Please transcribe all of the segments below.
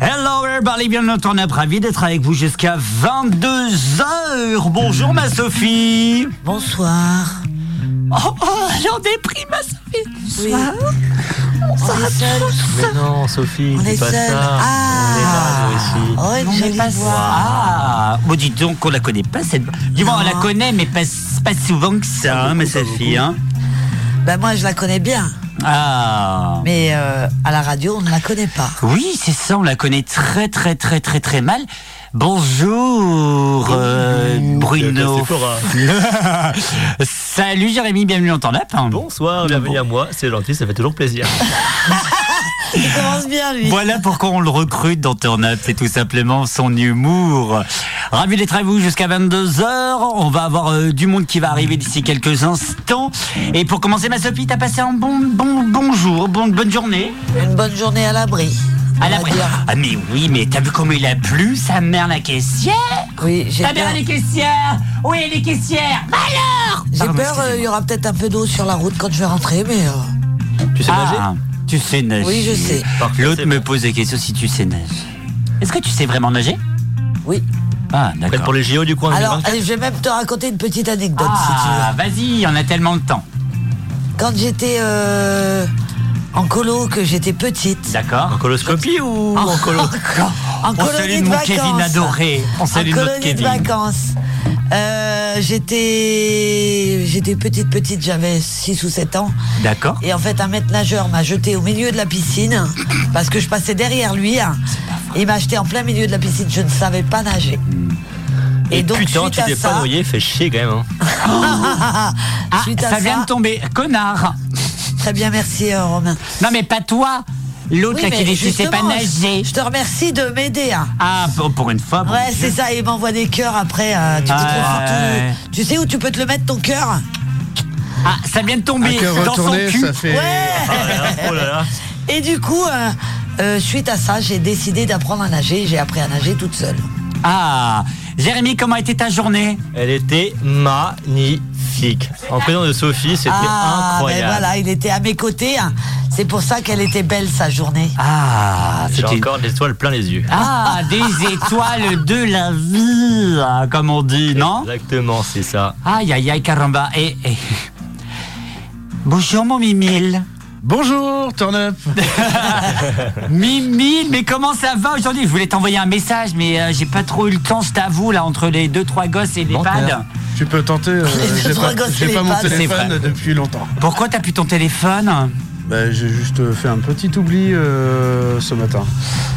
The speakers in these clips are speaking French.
Hello everybody, bienvenue dans Turn Up, ravi d'être avec vous jusqu'à 22h. Bonjour ma Sophie. Bonsoir. Oh, oh j'en ai pris ma Sophie. Oui. Bonsoir. On est seul. Mais non, Sophie, On est pas seul. ça. Ah. On est là, nous aussi. Oh, On est jolie pas voix. Ah, bon dis donc, on la connaît pas cette... Dis-moi, on la connaît, mais pas, pas souvent que ça, hein, ma Sophie. Hein. Ben moi je la connais bien, Ah. mais euh, à la radio on ne la connaît pas. Oui, c'est ça, on la connaît très très très très très mal. Bonjour euh, Bruno. Salut Jérémy, bienvenue dans Turn Up. Bonsoir, bienvenue à moi. C'est gentil, ça fait toujours plaisir. Il commence bien lui. Voilà pourquoi on le recrute dans Turn Up, c'est tout simplement son humour. Ravi d'être avec vous jusqu'à 22h. On va avoir euh, du monde qui va arriver d'ici quelques instants. Et pour commencer, ma Sophie, t'as passé un bon, bon, bonjour, bon, bonne journée. Une bonne journée à l'abri. À la dire. Ah mais oui, mais t'as vu comment il a plu, sa mère la caissière Oui, j'ai Ta mère peur. les caissières Oui, les caissières Bah alors J'ai Pardon, peur, euh, il y aura peut-être un peu d'eau sur la route quand je vais rentrer, mais euh, Tu sais nager? Ah, tu sais nager. Oui, je sais. Parfait, L'autre c'est me pose des questions si tu sais nager. Est-ce que tu sais vraiment nager? Oui. Ah, Prête d'accord. pour les JO du coin Alors, 2024 allez, je vais même te raconter une petite anecdote si tu Ah, veux. vas-y, on a tellement de temps. Quand j'étais euh, en colo, que j'étais petite, D'accord En coloscopie ou en, en colo en On colonie salue de mon vacances. Kevin adoré. On en salue notre colonie de Kevin. vacances. Euh, j'étais j'étais petite petite, j'avais 6 ou 7 ans. D'accord Et en fait, un maître nageur m'a jeté au milieu de la piscine parce que je passais derrière lui. hein. Il m'a jeté en plein milieu de la piscine. Je ne savais pas nager. Et, donc, putain, tu t'es pas noyé, fait chier quand même. Hein. Ah, à ça vient de tomber. Connard Très bien, merci euh, Romain. Non mais pas toi L'autre là mais qui dit tu sais pas nager. Je te remercie de m'aider. hein. Ah, pour, pour une fois. bon Ouais, c'est ça. Il m'envoie des cœurs après. euh, tu, te Ah, ouais. tu- tu sais où tu peux te le mettre ton cœur? Ah, ça vient de tomber Un cœur dans son retourné, cul. ça fait. Ouais. Ah là là, oh là là. Et du coup, euh, euh, suite à ça, j'ai décidé d'apprendre à nager. J'ai appris à nager toute seule. Ah, Jérémy, comment était ta journée? Elle était magnifique. En présence de Sophie, c'était Ah, incroyable. ben voilà, il était à mes côtés. hein. C'est pour ça qu'elle était belle sa journée. Ah, J'ai c'était encore des étoiles plein les yeux. Ah, des étoiles de la vie, ah, comme on dit, non? Exactement, c'est ça. Aïe, aïe, aïe, caramba. Et, et- Bonjour, mon Mimile. Bonjour, turn up. Mimile, mais comment ça va aujourd'hui? Je voulais t'envoyer un message, mais euh, j'ai pas trop eu le temps, je t'avoue, là, entre les deux, trois gosses et les pads. Tu peux tenter. euh, Les j'ai trois pas, gosses j'ai pas mon téléphone depuis longtemps. Pourquoi t'as plus ton téléphone? Bah, j'ai juste euh, fait un petit oubli euh, ce matin.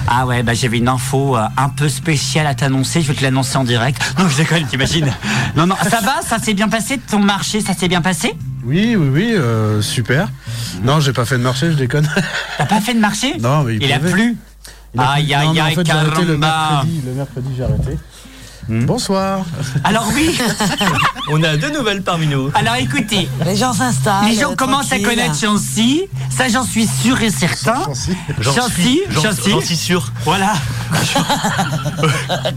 Ah ouais, bah j'avais une info euh, un peu spéciale à t'annoncer, je vais te l'annoncer en direct. Non, je déconne, t'imagines Non, non, ça va? Ça s'est bien passé Ton marché, ça s'est bien passé? Oui, oui, oui, euh, super. Non, j'ai pas fait de marché, je déconne. T'as pas fait de marché? Non, mais il Il a plu Il a Aïe, aïe, aïe, fait, arrêté le mercredi. Le mercredi, j'ai arrêté. Hmm. Bonsoir. Alors oui On a deux nouvelles parmi nous. Alors écoutez, Les gens s'installent. les gens commencent à connaître Chancy, ça j'en suis sûr et certain. Chancy. Chancy, Chancy. j'en suis sûr. Voilà.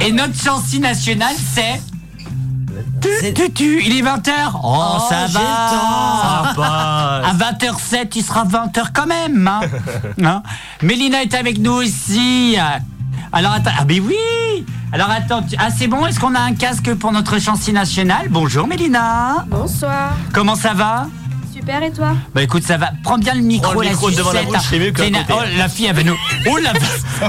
Et notre Chancy nationale, c'est... C'est- Tu, tu, il est 20h Oh, Oh, ça va. le temps. À 20h07, il sera 20h quand même. Hein. Hein. Mélina est avec nous aussi. Alors attends, ah mais oui. Alors attends, tu- ah c'est bon, est-ce qu'on a un casque pour notre chantier national? Bonjour Mélina. Bonsoir. Comment ça va? Super et toi Bah écoute, ça va. Prends bien le micro, Prends le la devant la sucette, bouche, c'est mieux que C'est à une- côté. Oh, la fille, elle va nous... Oh, la,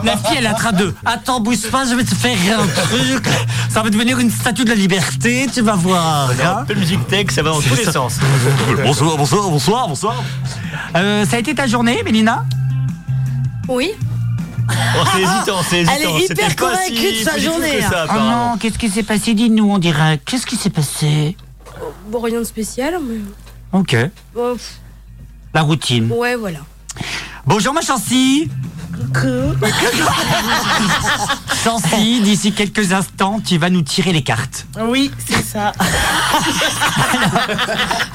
la fille, elle est en train de... Attends, bouge pas, je vais te faire un truc. Ça va devenir une statue de la liberté, tu vas voir. Un hein. peu de musique tech, ça va dans tous les sens. bonsoir, bonsoir, bonsoir, bonsoir. Euh, ça a été ta journée, Mélina Oui. Oh, c'est hésitant, c'est hésitant. Elle est hyper convaincue si de sa journée, que ça, hein. Oh non, qu'est-ce qui s'est passé? Dis-nous, on dirait. Qu'est-ce qui s'est passé? Bon, rien de spécial, mais. Ok, la routine. ouais, voilà. Bonjour ma Chancy Chancy, d'ici quelques instants, tu vas nous tirer les cartes. Oui, c'est ça.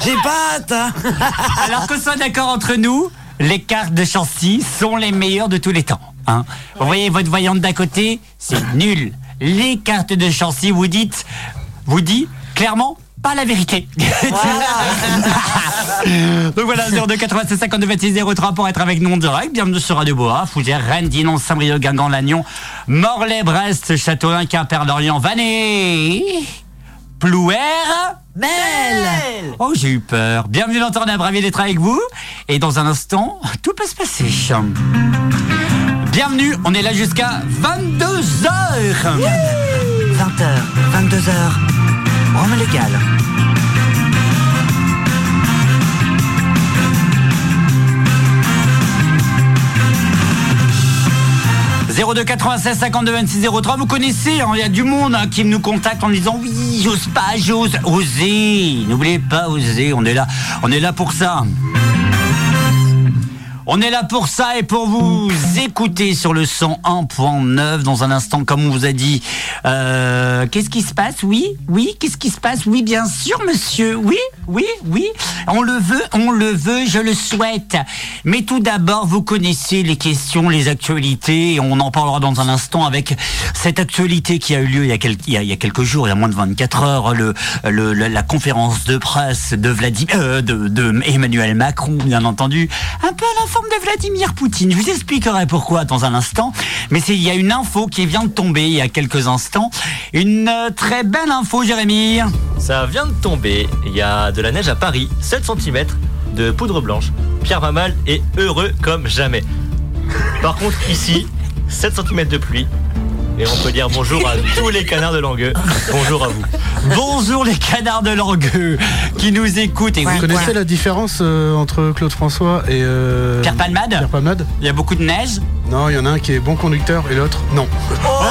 J'ai pas hâte. hein. Alors qu'on soit d'accord entre nous, les cartes de Chancy sont les meilleures de tous les temps. hein. Vous voyez votre voyante d'à côté, c'est nul. Les cartes de Chancy, vous dites, vous dit clairement pas la vérité. Donc voilà, 02 96 52 26 03 pour être avec nous en direct. Bienvenue sur Radio Boa, Fougères, Rennes, Dinan, Saint-Brieuc, Guingamp, Lannion, Morlaix, Brest, Châteaulin, Quimper, Lorient, Vannes, Plouer. Mel Oh, j'ai eu peur. Bienvenue dans Tornade, ravi d'être avec vous. Et dans un instant, tout peut se passer. Bienvenue, on est là jusqu'à 22h. 20h, 22h, Rome légal. 02 96 52 26 03. Vous connaissez, hein, il y a du monde hein, qui nous contacte en disant oui, j'ose pas, j'ose. Osez. N'oubliez pas, oser. On est là, on est là pour ça. On est là pour ça et pour vous écouter sur le 101.9 dans un instant, comme on vous a dit. Euh, qu'est-ce qui se passe? Oui, oui, qu'est-ce qui se passe? Oui, bien sûr, monsieur. Oui, oui, oui. On le veut, on le veut, je le souhaite. Mais tout d'abord, vous connaissez les questions, les actualités, on en parlera dans un instant avec cette actualité qui a eu lieu il y a, quelques, jours, il y a moins de 24 heures, le, la, conférence de presse de, Vladimir, euh, de, Emmanuel Macron, bien entendu, forme de Vladimir Poutine. Je vous expliquerai pourquoi dans un instant, mais il y a une info qui vient de tomber il y a quelques instants, une euh, très belle info, Jérémy. Ça vient de tomber. Il y a de la neige à Paris, 7 cm de poudre blanche. Pierre Mamal est heureux comme jamais. Par contre, ici, 7 cm de pluie. Et on peut dire bonjour à tous les canards de Langueux. Bonjour à vous. Bonjour les canards de Langueux qui nous écoutent. Et Ouais. Vous connaissez la différence euh, entre Claude François et euh, Pierre Palmade Pierre Palmade Il y a beaucoup de neige. Non, il y en a un qui est bon conducteur et l'autre non. Oh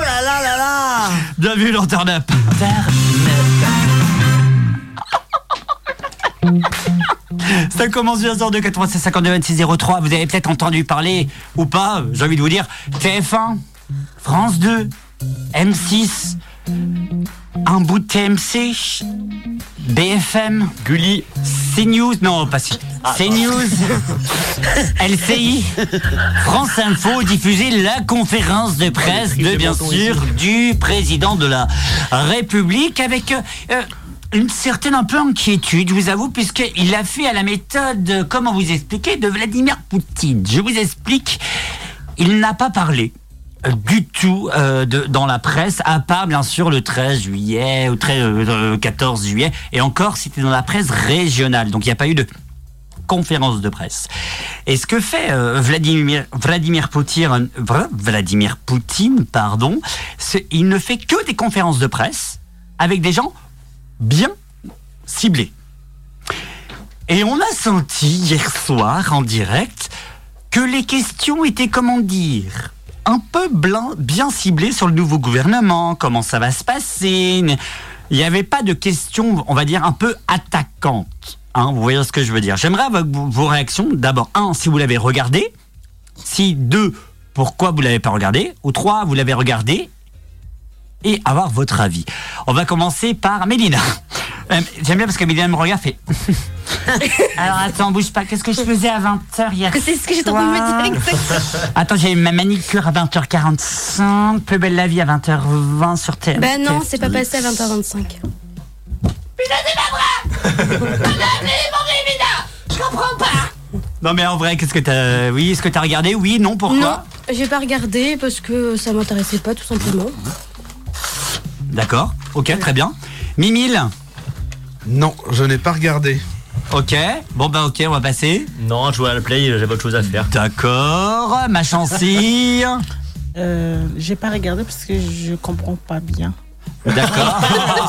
là là là là Bienvenue dans Turn Up. Ça commence bien sûr de 96 52 26 03. Vous avez peut-être entendu parler ou pas, j'ai envie de vous dire, TF1, France 2, M6, un bout de TMC, BFM, Gulli, CNews, non pas si, CNews, LCI, France Info diffuser la conférence de presse de bien sûr du président de la République avec euh, euh, une certaine un peu inquiétude, je vous avoue, puisqu'il l'a fait à la méthode, comment vous expliquer, de Vladimir Poutine. Je vous explique, il n'a pas parlé euh, du tout euh, dans la presse, à part bien sûr le 13 juillet ou 13, euh, 14 juillet, et encore c'était dans la presse régionale, donc il n'y a pas eu de conférence de presse. Et ce que fait Vladimir, Vladimir Poutine, Vladimir Poutine, pardon, il ne fait que des conférences de presse avec des gens bien ciblés. Et on a senti hier soir en direct que les questions étaient, comment dire, un peu bien ciblées sur le nouveau gouvernement, comment ça va se passer. Il n'y avait pas de questions, on va dire, un peu attaquantes. Hein, vous voyez ce que je veux dire. J'aimerais vos réactions. D'abord, un, si vous l'avez regardé. Si, deux, pourquoi vous l'avez pas regardé. Ou trois, vous l'avez regardé. Et avoir votre avis. On va commencer par Mélina. Euh, J'aime bien parce que Mélina me regarde, fait. Alors attends, bouge pas. Qu'est-ce que je faisais à 20h hier C'est ce que j'étais en train de me soir dire exactement. Attends, j'ai eu ma manicure à 20h45, plus belle la vie à 20h20 sur TF. Bah non, c'est pas passé à 20h25. Non mais en vrai, qu'est-ce que t'as Oui, est-ce que t'as regardé? Oui, non, pourquoi? Non, j'ai pas regardé parce que ça m'intéressait pas tout simplement. D'accord. OK, très bien. Mimile Non, je n'ai pas regardé. OK. Bon bah OK, on va passer. non, je joue à la play, j'avais autre chose à faire. D'accord. Ma chancy. Euh, j'ai pas regardé parce que je comprends pas bien. D'accord.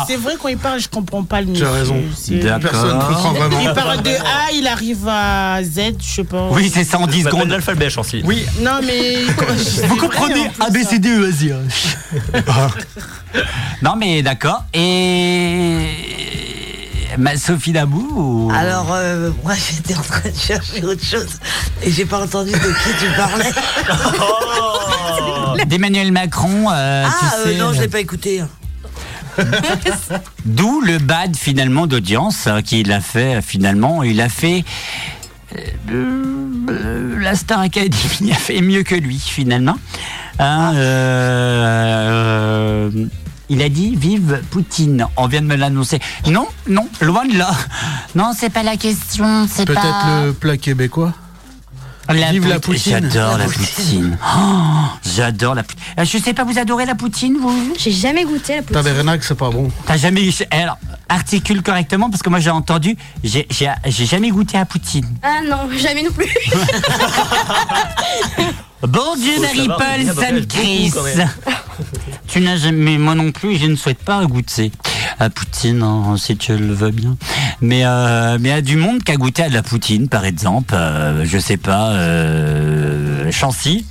C'est vrai quand il parle, je comprends pas le Tu as monsieur. raison. Personne ne comprend vraiment. Il parle de A, il arrive à Z, je sais pas. Oui, c'est ça en 10 Ça s'appelle secondes. l'alphabet, Chancy. Oui. Non mais Vous comprenez A, B, C, D, E, vas-y. Non mais d'accord. Et ma Sophie Dabou ou- Alors, euh, moi j'étais en train de chercher autre chose et j'ai pas entendu de qui tu parlais. d'Emmanuel Macron, euh, ah, tu euh, sais, non, je l'ai pas écouté. D'où le bad finalement d'audience euh, qu'il a fait euh, finalement. Il a fait euh, euh, la Star Academy a fait mieux que lui finalement. Hein, euh, Il a dit vive Poutine. On vient de me l'annoncer. Non, non, loin de là. Non, c'est pas la question. C'est Peut-être pas. le plat québécois La Vive la pout- poutine. J'adore La la poutine. poutine. Oh, J'adore la poutine. Euh, Je sais pas, vous adorez la poutine, vous J'ai jamais goûté la poutine. Tabernacle, c'est pas bon. T'as jamais. eh, Alors, articule correctement parce que moi j'ai entendu. J'ai j'ai- j'ai jamais goûté à poutine. Ah non, jamais non plus. Bon Dieu, savoir Paul, que beaucoup, quand même. Tu n'as jamais, moi non plus, je ne souhaite pas goûter à Poutine, hein, si tu le veux bien. Mais euh, mais il y a du monde qui a goûté à de la Poutine, par exemple, euh, je sais pas, euh, Chancy,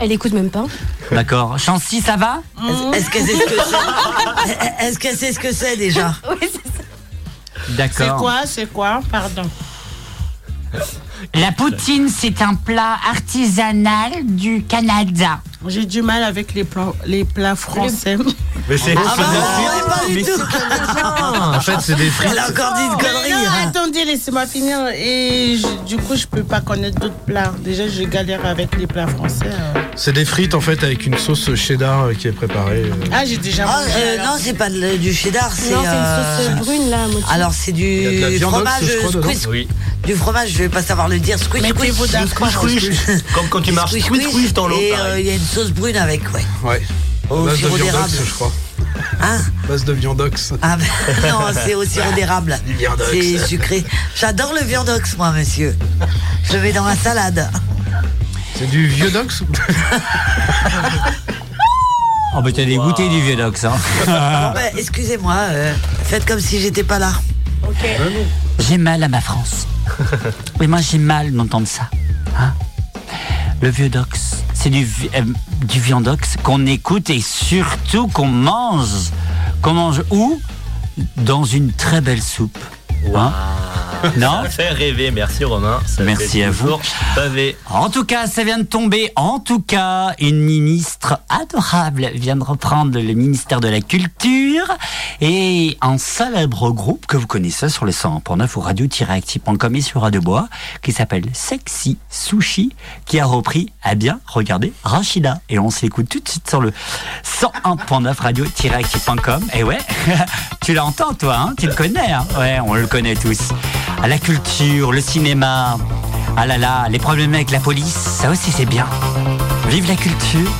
Elle écoute même pas. d'accord. Chancy, ça va? Est-ce est-ce qu'elle sait ce que c'est? Est-ce qu'elle sait ce que c'est déjà? Oui, c'est ça. C'est D'accord. quoi C'est quoi? Pardon. La poutine, c'est un plat artisanal du Canada. J'ai du mal avec les plats, les plats français. Mais c'est Ah bah du tout En fait, c'est des frites. Elle a encore dit une connerie Non, hein. attendez, laissez-moi finir. Et je- du coup, je peux pas connaître d'autres plats. Déjà, je galère avec les plats français. euh. C'est des frites en fait avec une sauce cheddar euh, qui est préparée. euh. Ah, j'ai déjà Ah, mangé. euh, alors. Non, c'est pas de- du cheddar, c'est... Non, c'est euh, une sauce brune là, à. Alors c'est du fromage. Oui. Du fromage, je vais pas savoir le dire. Squish, squish. d'accord. Squish, squish. Comme quand tu marches Squish, squish, squish dans l'eau. Et euh, il y a une sauce brune avec, ouais. Ouais. Au sirop d'érable. je crois. Hein Base de viandox. Ah ben, non, c'est au sirop d'érable. viandox. C'est sucré. J'adore le viandox, moi, monsieur. Je le mets dans ma salade. C'est du vieux dox Oh, bah t'as dégoûté du vieux dox, hein. Bon, ben, excusez-moi, euh, faites comme si j'étais pas là. J'ai mal à ma France. Mais moi, j'ai mal d'entendre ça. Hein le vieux dox, c'est du, euh, du viandox qu'on écoute et surtout qu'on mange. Qu'on mange où? Dans une très belle soupe. Hein non Ça fait rêver, merci Romain. Ça Merci à vous. En tout cas, ça vient de tomber. En tout cas, une ministre adorable vient de reprendre le ministère de la Culture et un célèbre groupe que vous connaissez sur les 100.9 ou radio-active.com et sur Radio Bois qui s'appelle Sexy Sushi qui a repris, à bien, regardez, Rachida. Et on s'écoute tout de suite sur le 101.9 radio-active.com. Et ouais, tu l'entends toi, hein? Tu le connais, hein? Ouais, on le connaît tous. À la culture, le cinéma, ah là là, les problèmes avec la police, ça aussi c'est bien. Vive la culture.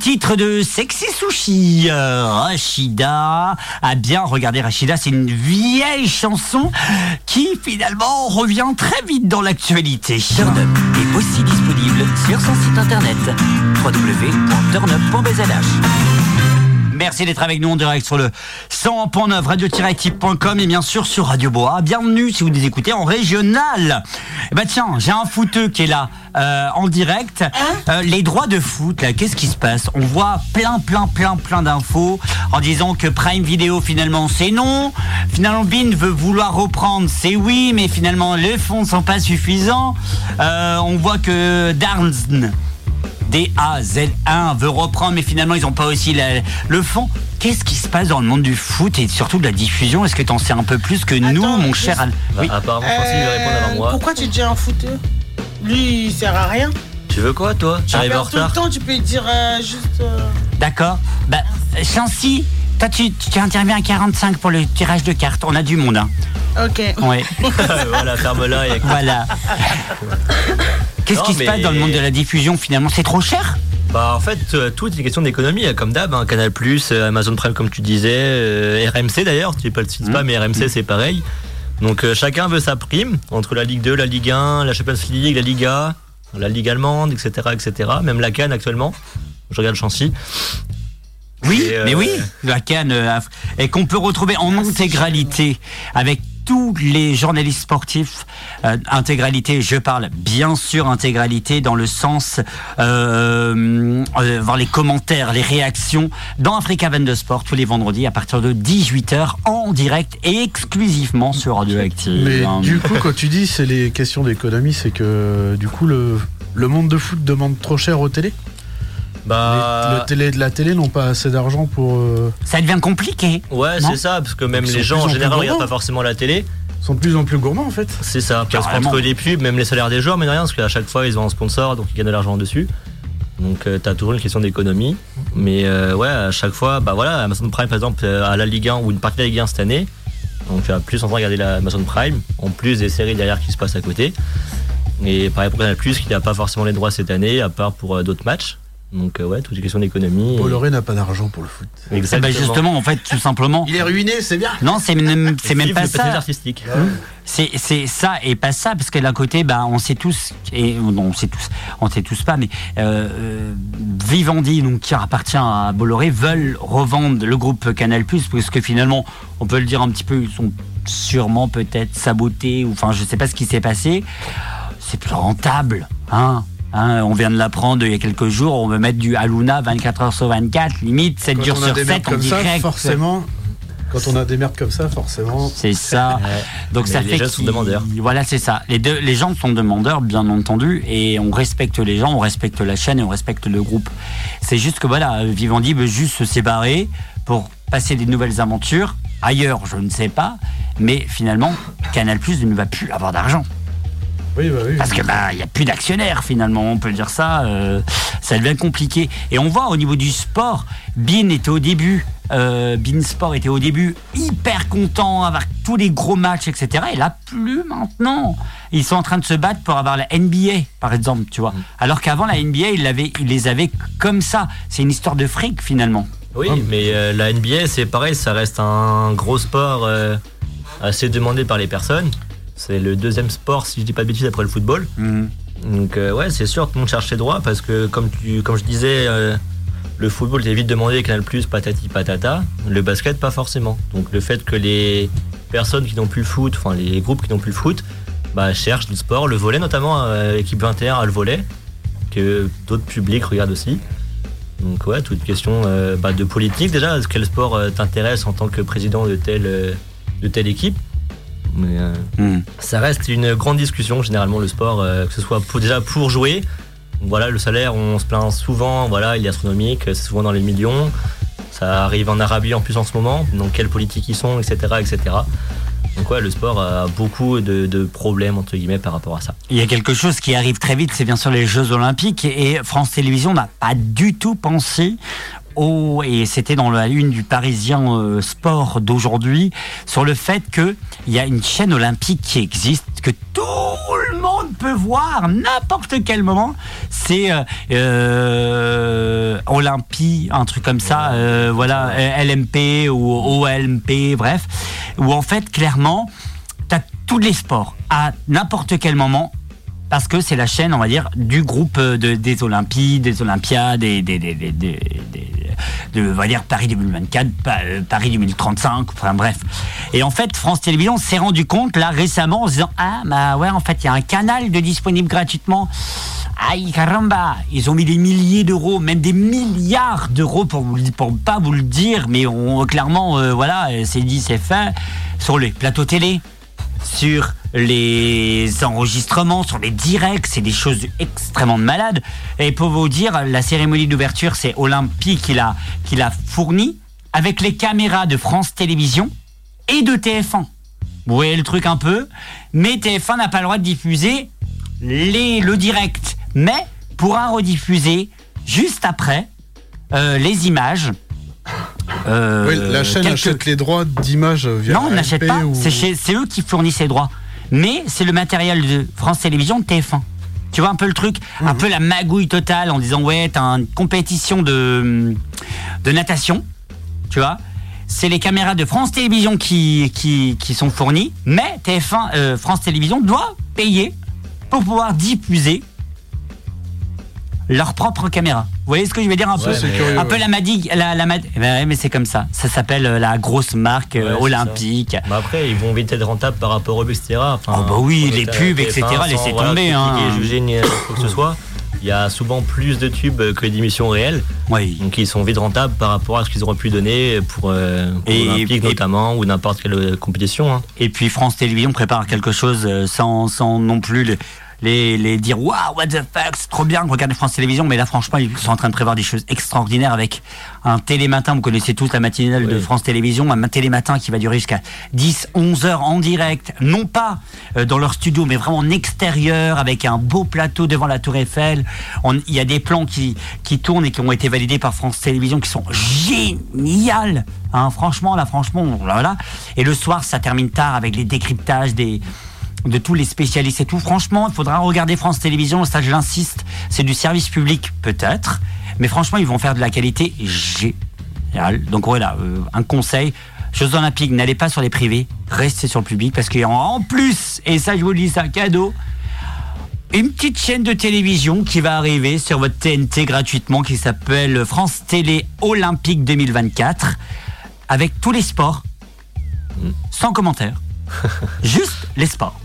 Titre de Sexy Sushi. Euh, Rachida a bien regardé Rachida, c'est une vieille chanson qui finalement revient très vite dans l'actualité. Turn Up est aussi disponible sur son site internet www.turnup.bzh. Merci d'être avec nous en direct sur le 100.9 radio-type.com et bien sûr sur Radio Bois. Bienvenue si vous nous écoutez en régional. Ben tiens, j'ai un footeux qui est là euh, en direct. Euh, les droits de foot, là, qu'est-ce qui se passe? On voit plein, plein, plein, plein d'infos en disant que Prime Video finalement c'est non. Finalement Bin veut vouloir reprendre, c'est oui, mais finalement les fonds ne sont pas suffisants. Euh, on voit que Darns DAZ1 veut reprendre, mais finalement ils n'ont pas aussi la- le fond. Qu'est-ce qui se passe dans le monde du foot et surtout de la diffusion? Est-ce que tu en sais un peu plus que nous, mon cher Al Bah, Oui. Apparemment, Francine il va répondre avant Euh, moi. Pourquoi tu dis un footeux? Lui, il sert à rien. Tu veux quoi, toi? J'arrive en Perds tout le retard? temps, tu peux dire euh, juste. euh, D'accord. Bah, Chancy, toi tu, tu interviens à 45 pour le tirage de cartes. On a du monde. Hein. Ok. Ouais. voilà, ferme-la et voilà. Qu'est-ce qui se passe dans le monde de la diffusion finalement C'est trop cher Bah en fait, euh, tout est une question d'économie, euh, comme d'hab, hein, Canal+, euh, Amazon Prime comme tu disais, euh, RMC d'ailleurs, tu peux le cites pas, mais RMC c'est pareil. Donc euh, chacun veut sa prime, entre la Ligue 2, la Ligue 1, la Champions League, la Liga, la Ligue allemande, etc., etc., même la Cannes actuellement. Je regarde Chancy. Oui, euh, mais oui, la canne euh, Af- et qu'on peut retrouver en intégralité avec tous les journalistes sportifs. Euh, intégralité, je parle bien sûr intégralité dans le sens euh, euh, voir les commentaires, les réactions dans Africa 22 Sport tous les vendredis à partir de 18h en direct et exclusivement sur Radioactive. Mais Hein. du coup, quand tu dis c'est les questions d'économie, c'est que du coup le, le monde de foot demande trop cher aux télé. Bah, Les, le télé de la télé n'ont pas assez d'argent pour. euh, Ça devient compliqué. ouais, Non c'est ça, parce que même Ils sont les gens plus en en plus général regardent gourmands. pas forcément la télé. sont de plus en plus gourmands en fait. C'est ça, parce Carrément. qu'entre les pubs, même les salaires des joueurs, mais de rien, parce qu'à chaque fois ils ont un sponsor, donc ils gagnent de l'argent dessus. Donc tu t'as toujours une question d'économie. Mais euh, ouais, à chaque fois, bah voilà, Amazon Prime par exemple, euh, à la Ligue 1 ou une partie de la Ligue 1 cette année. Donc tu as plus en train de regarder la Amazon Prime, en plus des séries derrière qui se passent à côté. Et pareil pour Canal Plus, qui n'a pas forcément les droits cette année, à part pour euh, d'autres matchs. Donc euh, ouais, toute une question d'économie. Bolloré n'a pas d'argent pour le foot. Eh ben, Exactement. justement, en fait, tout simplement. Il est ruiné, c'est bien. Non, c'est même, c'est même pas ça. artistique. C'est c'est ça et pas ça parce que d'un côté bah on sait tous et non on sait tous on sait tous pas mais euh, euh, Vivendi donc qui appartient à Bolloré veulent revendre le groupe Canal parce que finalement on peut le dire un petit peu ils sont sûrement peut-être sabotés ou enfin je sais pas ce qui s'est passé c'est plus rentable hein Hein, on vient de l'apprendre il y a quelques jours, on veut mettre du Aluna 24 heures sur 24, limite 7 Quand jours sur des 7 merdes en comme ça, direct. forcément. Quand on a des merdes comme ça, forcément. C'est ça. Donc Mais ça les fait gens sont demandeurs. Voilà, c'est ça. Les deux, les gens sont demandeurs, bien entendu, et on respecte les gens, on respecte la chaîne et on respecte le groupe. C'est juste que voilà, Vivendi veut juste se séparer pour passer des nouvelles aventures. Ailleurs, je ne sais pas, mais finalement, Canal Plus ne va plus avoir d'argent. Oui, bah oui. Parce que bah il y a plus d'actionnaires finalement, on peut dire ça. euh, ça devient compliqué. Et on voit au niveau du sport, Bean était au début, euh, Bean Sport était au début hyper content avec tous les gros matchs, etc. Et là plus maintenant. Ils sont en train de se battre pour avoir la NBA, par exemple, tu vois. Alors qu'avant la NBA, ils, l'avaient- ils les avaient comme ça. C'est une histoire de fric finalement. Oui, mais euh, la NBA, c'est pareil, ça reste un gros sport euh, assez demandé par les personnes. C'est le deuxième sport, si je dis pas de bêtises, après le football. Donc euh, ouais, c'est sûr, tout le monde cherche ses droits parce que comme, tu, comme je disais, euh, le football est vite demandé, Canal+, patati patata. Le basket, pas forcément. Donc le fait que les personnes qui n'ont plus le foot, enfin les groupes qui n'ont plus le foot, bah, cherchent du sport, le volet notamment, euh, équipe 21 a le volet, que d'autres publics regardent aussi. Donc ouais, toute question euh, bah, de politique déjà. Quel sport t'intéresse en tant que président de telle, de telle équipe? Mais euh, Hmm. ça reste une grande discussion généralement le sport, euh, que ce soit pour, déjà pour jouer. Voilà, le salaire, on se plaint souvent. Voilà, il est astronomique, c'est souvent dans les millions. Ça arrive en Arabie en plus en ce moment. Donc quelle politique ils sont, etc., etc. Donc ouais, le sport a beaucoup de, de problèmes entre guillemets par rapport à ça. Il y a quelque chose qui arrive très vite, c'est bien sûr les Jeux Olympiques. Et France Télévisions n'a pas du tout pensé au, et c'était dans la une du Parisien euh, Sport d'aujourd'hui, sur le fait qu'il y a une chaîne olympique qui existe, que tout le monde peut voir n'importe quel moment, c'est euh, euh, Olympie, un truc comme ça, euh, voilà, LMP ou OLMP, bref, où en fait, clairement, tu as tous les sports à n'importe quel moment. Parce que c'est la chaîne, on va dire, du groupe euh, de, des Olympiades, des Olympiades, des, des, des, des- de, on va dire, Paris 2024, Pa- euh, Paris 2035, enfin bref. Et en fait, France Télévisions s'est rendu compte, là, récemment, en se disant, ah, bah ouais, en fait, il y a un canal de disponible gratuitement. Aïe, caramba Ils ont mis des milliers d'euros, même des milliards d'euros, pour pour pas vous le dire, mais on, clairement, euh, voilà, c'est dit, c'est fait, sur les plateaux télé, sur les enregistrements, sur les directs, c'est des choses extrêmement de malades. Et pour vous dire, la cérémonie d'ouverture, c'est Olympique qui l'a, qui l'a fourni avec les caméras de France Télévisions et de TF1. Vous voyez le truc un peu? Mais TF1 n'a pas le droit de diffuser les, le direct, mais pourra rediffuser juste après euh, les images. Euh, Oui, la chaîne quelques- achète les droits d'image via non, on n'achète pas. ou- c'est eux qui fournissent les droits. Mais c'est le matériel de France Télévisions de TF1. Tu vois un peu le truc, un peu la magouille totale en disant ouais, t'as une compétition de, de natation, tu vois. C'est les caméras de France Télévisions qui, qui, qui sont fournies, mais TF1, euh, France Télévisions doit payer pour pouvoir diffuser leur propre caméra. Vous voyez ce que je veux dire un peu curieux, Un peu la madigue, la, la mad- Eh ben mais c'est comme ça. Ça s'appelle euh, la grosse marque euh, Ouais, olympique. Mais après, ils vont vite être rentables par rapport aux pubs, etc. Enfin, Oh bah oui, les pubs, TF1, etc., laissez voilà, tomber, hein. critiquer, juger ni quoi que ce soit. Il y a souvent plus de tubes que d'émissions réelles, Oui. donc ils sont vite rentables par rapport à ce qu'ils auraient pu donner pour, euh, pour l'Olympique notamment ou n'importe quelle euh, compétition. hein. Et puis France Télévisions prépare quelque chose sans, sans non plus le- les, les dire waouh, what the fuck, c'est trop bien, regardez France Télévisions. Mais là, franchement, ils sont en train de prévoir des choses extraordinaires avec un télématin. Vous connaissez tous la matinale de. France Télévisions, un télématin qui va durer jusqu'à 10, 11 heures en direct. Non pas euh, dans leur studio, mais vraiment en extérieur avec un beau plateau devant la Tour Eiffel. Il y a des plans qui, qui tournent et qui ont été validés par France Télévisions qui sont géniales. Hein, franchement, là, franchement, voilà. Et le soir, ça termine tard avec les décryptages des de tous les spécialistes et tout. Franchement, il faudra regarder France Télévisions. Ça, je l'insiste, c'est du service public peut-être, mais franchement, ils vont faire de la qualité géniale. Donc voilà, euh, un conseil. Jeux Olympiques, n'allez pas sur les privés, restez sur le public parce qu'il y a en plus, et ça je vous le dis, c'est un cadeau, une petite chaîne de télévision qui va arriver sur votre TNT gratuitement qui s'appelle France Télé Olympique 2024 avec tous les sports, sans commentaire, juste les sports.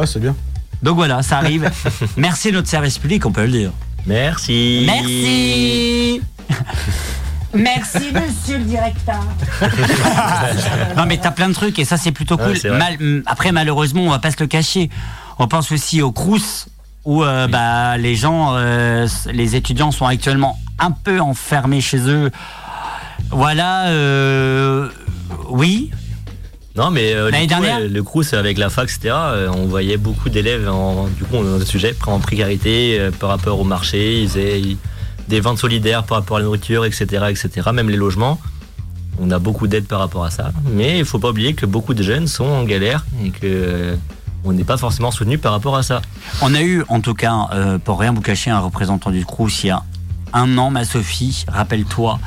Ah, c'est bien. Donc voilà, ça arrive. Merci notre service public, on peut le dire. Merci. Merci. Merci, monsieur le directeur. non, mais t'as plein de trucs et ça, c'est plutôt cool. Mal- hum, après, malheureusement, on va pas se le cacher. On pense aussi au Crous où euh, bah, les gens, euh, les étudiants sont actuellement un peu enfermés chez eux. Voilà, euh, oui, Non, mais euh, L'année dernière le Crous avec la fac, etc., euh, on voyait beaucoup d'élèves, en, du coup, le sujet, pris en précarité euh, par rapport au marché. Ils faisaient des ventes solidaires par rapport à la nourriture, etc., etc., même les logements. On a beaucoup d'aide par rapport à ça. Mais il faut pas oublier que beaucoup de jeunes sont en galère et que on n'est pas forcément soutenu par rapport à ça. On a eu, en tout cas, euh, pour rien vous cacher, un représentant du Crous il y a un an, ma Sophie, rappelle-toi,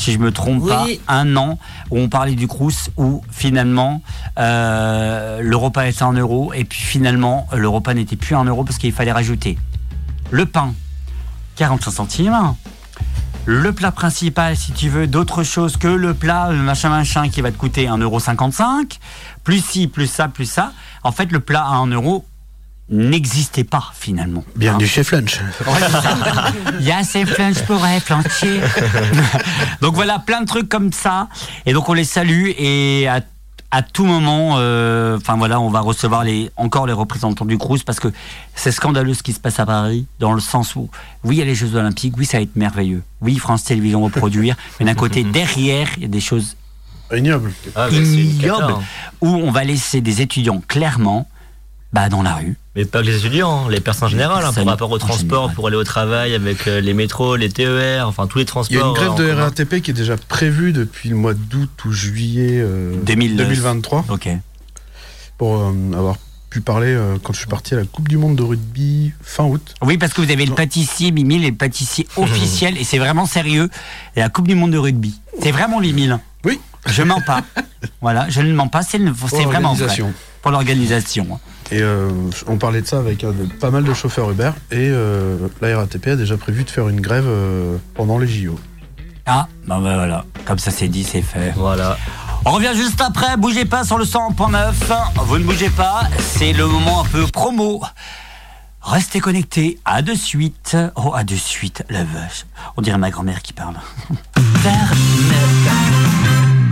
si je me trompe Oui. pas, un an, où on parlait du Crous, où finalement, euh, le repas était un euro, et puis finalement, le repas n'était plus un euro parce qu'il fallait rajouter le pain, 45 centimes, le plat principal, si tu veux, d'autre chose que le plat, le machin machin, qui va te coûter 1,55€, plus ci, plus ça, plus ça. En fait, le plat à 1 euro n'existait pas finalement. Hein. Bienvenue chez Flunch. Il y a ces flunch pour plancher. donc voilà, plein de trucs comme ça. Et donc on les salue et à, à tout moment, euh, enfin voilà, on va recevoir les, encore les représentants du Crous parce que c'est scandaleux ce qui se passe à Paris dans le sens où, oui, il y a les Jeux Olympiques, oui, ça va être merveilleux. Oui, France Télévisions va produire, mais d'un côté, derrière, il y a des choses Ignoble. Ah, mais c'est une cata, ignobles hein. où on va laisser des étudiants clairement bah, dans la rue. Mais pas que les étudiants, hein, les personnes en général, hein, par rapport au transport, général. pour aller au travail avec euh, les métros, les TER, enfin tous les Il y transports. a une grève euh, de commun. RATP qui est déjà prévue depuis le mois d'août ou juillet euh, 2000, 2023 Ok. pour euh, avoir pu parler euh, quand je suis parti à la Coupe du Monde de rugby fin août. Oui, parce que vous avez le pâtissier, Mimi, les pâtissiers officiels, et c'est vraiment sérieux. Et la Coupe du Monde de rugby. C'est vraiment les mille. Oui. Je mens pas. voilà, je ne mens pas, c'est le- vraiment vrai. l'organisation. Pour l'organisation. Et euh, on parlait de ça avec euh, de- pas mal de chauffeurs Uber. Et euh, la RATP a déjà prévu de faire une grève euh, pendant les JO. Ah, ben ben voilà. Comme ça, c'est dit, c'est fait. Voilà. On revient juste après, bougez pas sur le 100.9. Vous ne bougez pas, c'est le moment un peu promo. Restez connectés, à de suite. Oh, à de suite, la vache. On dirait ma grand-mère qui parle.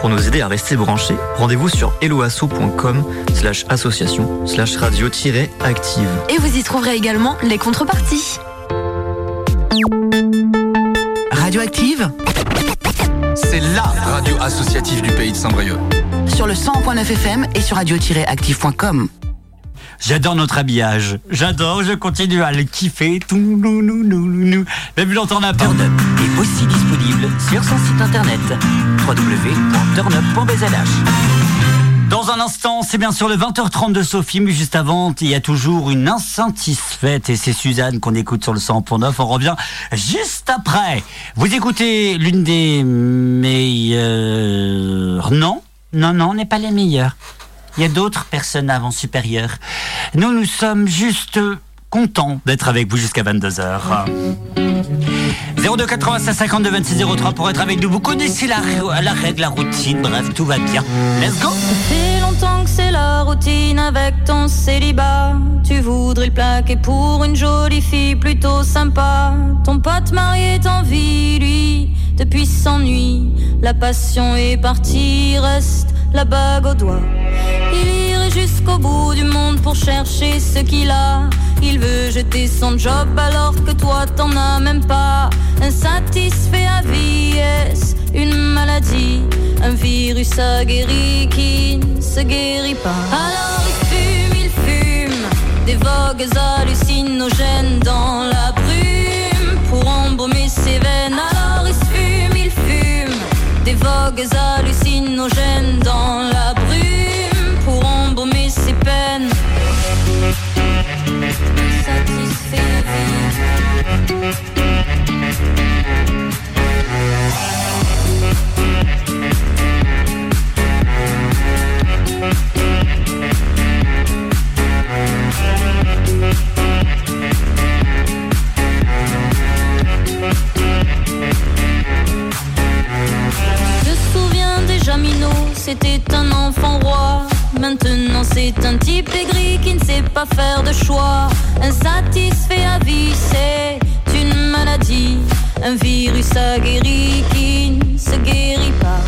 Pour nous aider à rester branchés, rendez-vous sur helloasso.com slash association slash radio-active. Et vous y trouverez également les contreparties. Radioactive, C'est LA radio associative du pays de Saint-Brieuc. sur le 100.9 FM et sur radio-active.com. J'adore notre habillage. J'adore, je continue à le kiffer. Tout, nou, nou, nou, nou, nou. Même l'entendre à Turn Up est aussi disponible sur son site internet www.turnup.bzh. Dans un instant, c'est bien sûr le 20h30 de Sophie, mais juste avant, il y a toujours une insatisfaite et c'est Suzanne qu'on écoute sur le 100.9. On revient juste après. Vous écoutez l'une des meilleures... Non, non, non, on n'est pas les meilleurs. Il y a d'autres personnes avant supérieures. Nous, nous sommes juste contents d'être avec vous jusqu'à 22h. 02 96 52 26 03 pour être avec nous. Vous connaissez la, la règle, la routine, bref, tout va bien. Let's go Ça fait longtemps que c'est la routine avec ton célibat. Tu voudrais le plaquer pour une jolie fille plutôt sympa. Ton pote marié t'envie, lui, depuis son nuit. La passion est partie, reste la bague au doigt. Il irait jusqu'au bout du monde pour chercher ce qu'il a. Il veut jeter son job alors que toi t'en as même pas. Insatisfait à vie, est une maladie, un virus aguerri qui ne se guérit pas. Alors il fume, il fume des vogues hallucinogènes dans la brume pour embaumer ses veines. Vogues hallucinogènes dans la brume pour embaumer ses peines. Satisfait Minot, c'était un enfant roi. Maintenant c'est un type aigri qui ne sait pas faire de choix. Insatisfait à vie, c'est une maladie. Un virus aguerri qui ne se guérit pas.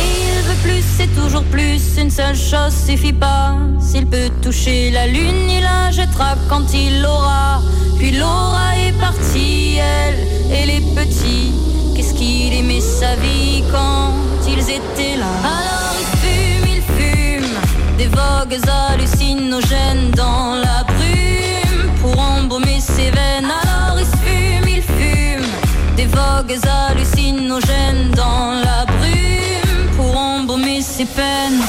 Il veut plus, c'est toujours plus. Une seule chose suffit pas. S'il peut toucher la lune, il la jettera quand il l'aura. Puis Laura est partie, elle et les petits. Qu'est-ce qu'il aimait sa vie quand ils étaient là Alors il fume, il fume des vogues hallucinogènes dans la brume pour embaumer ses veines. Alors il se fume, il fume des vogues hallucinogènes dans la brume pour embaumer ses peines.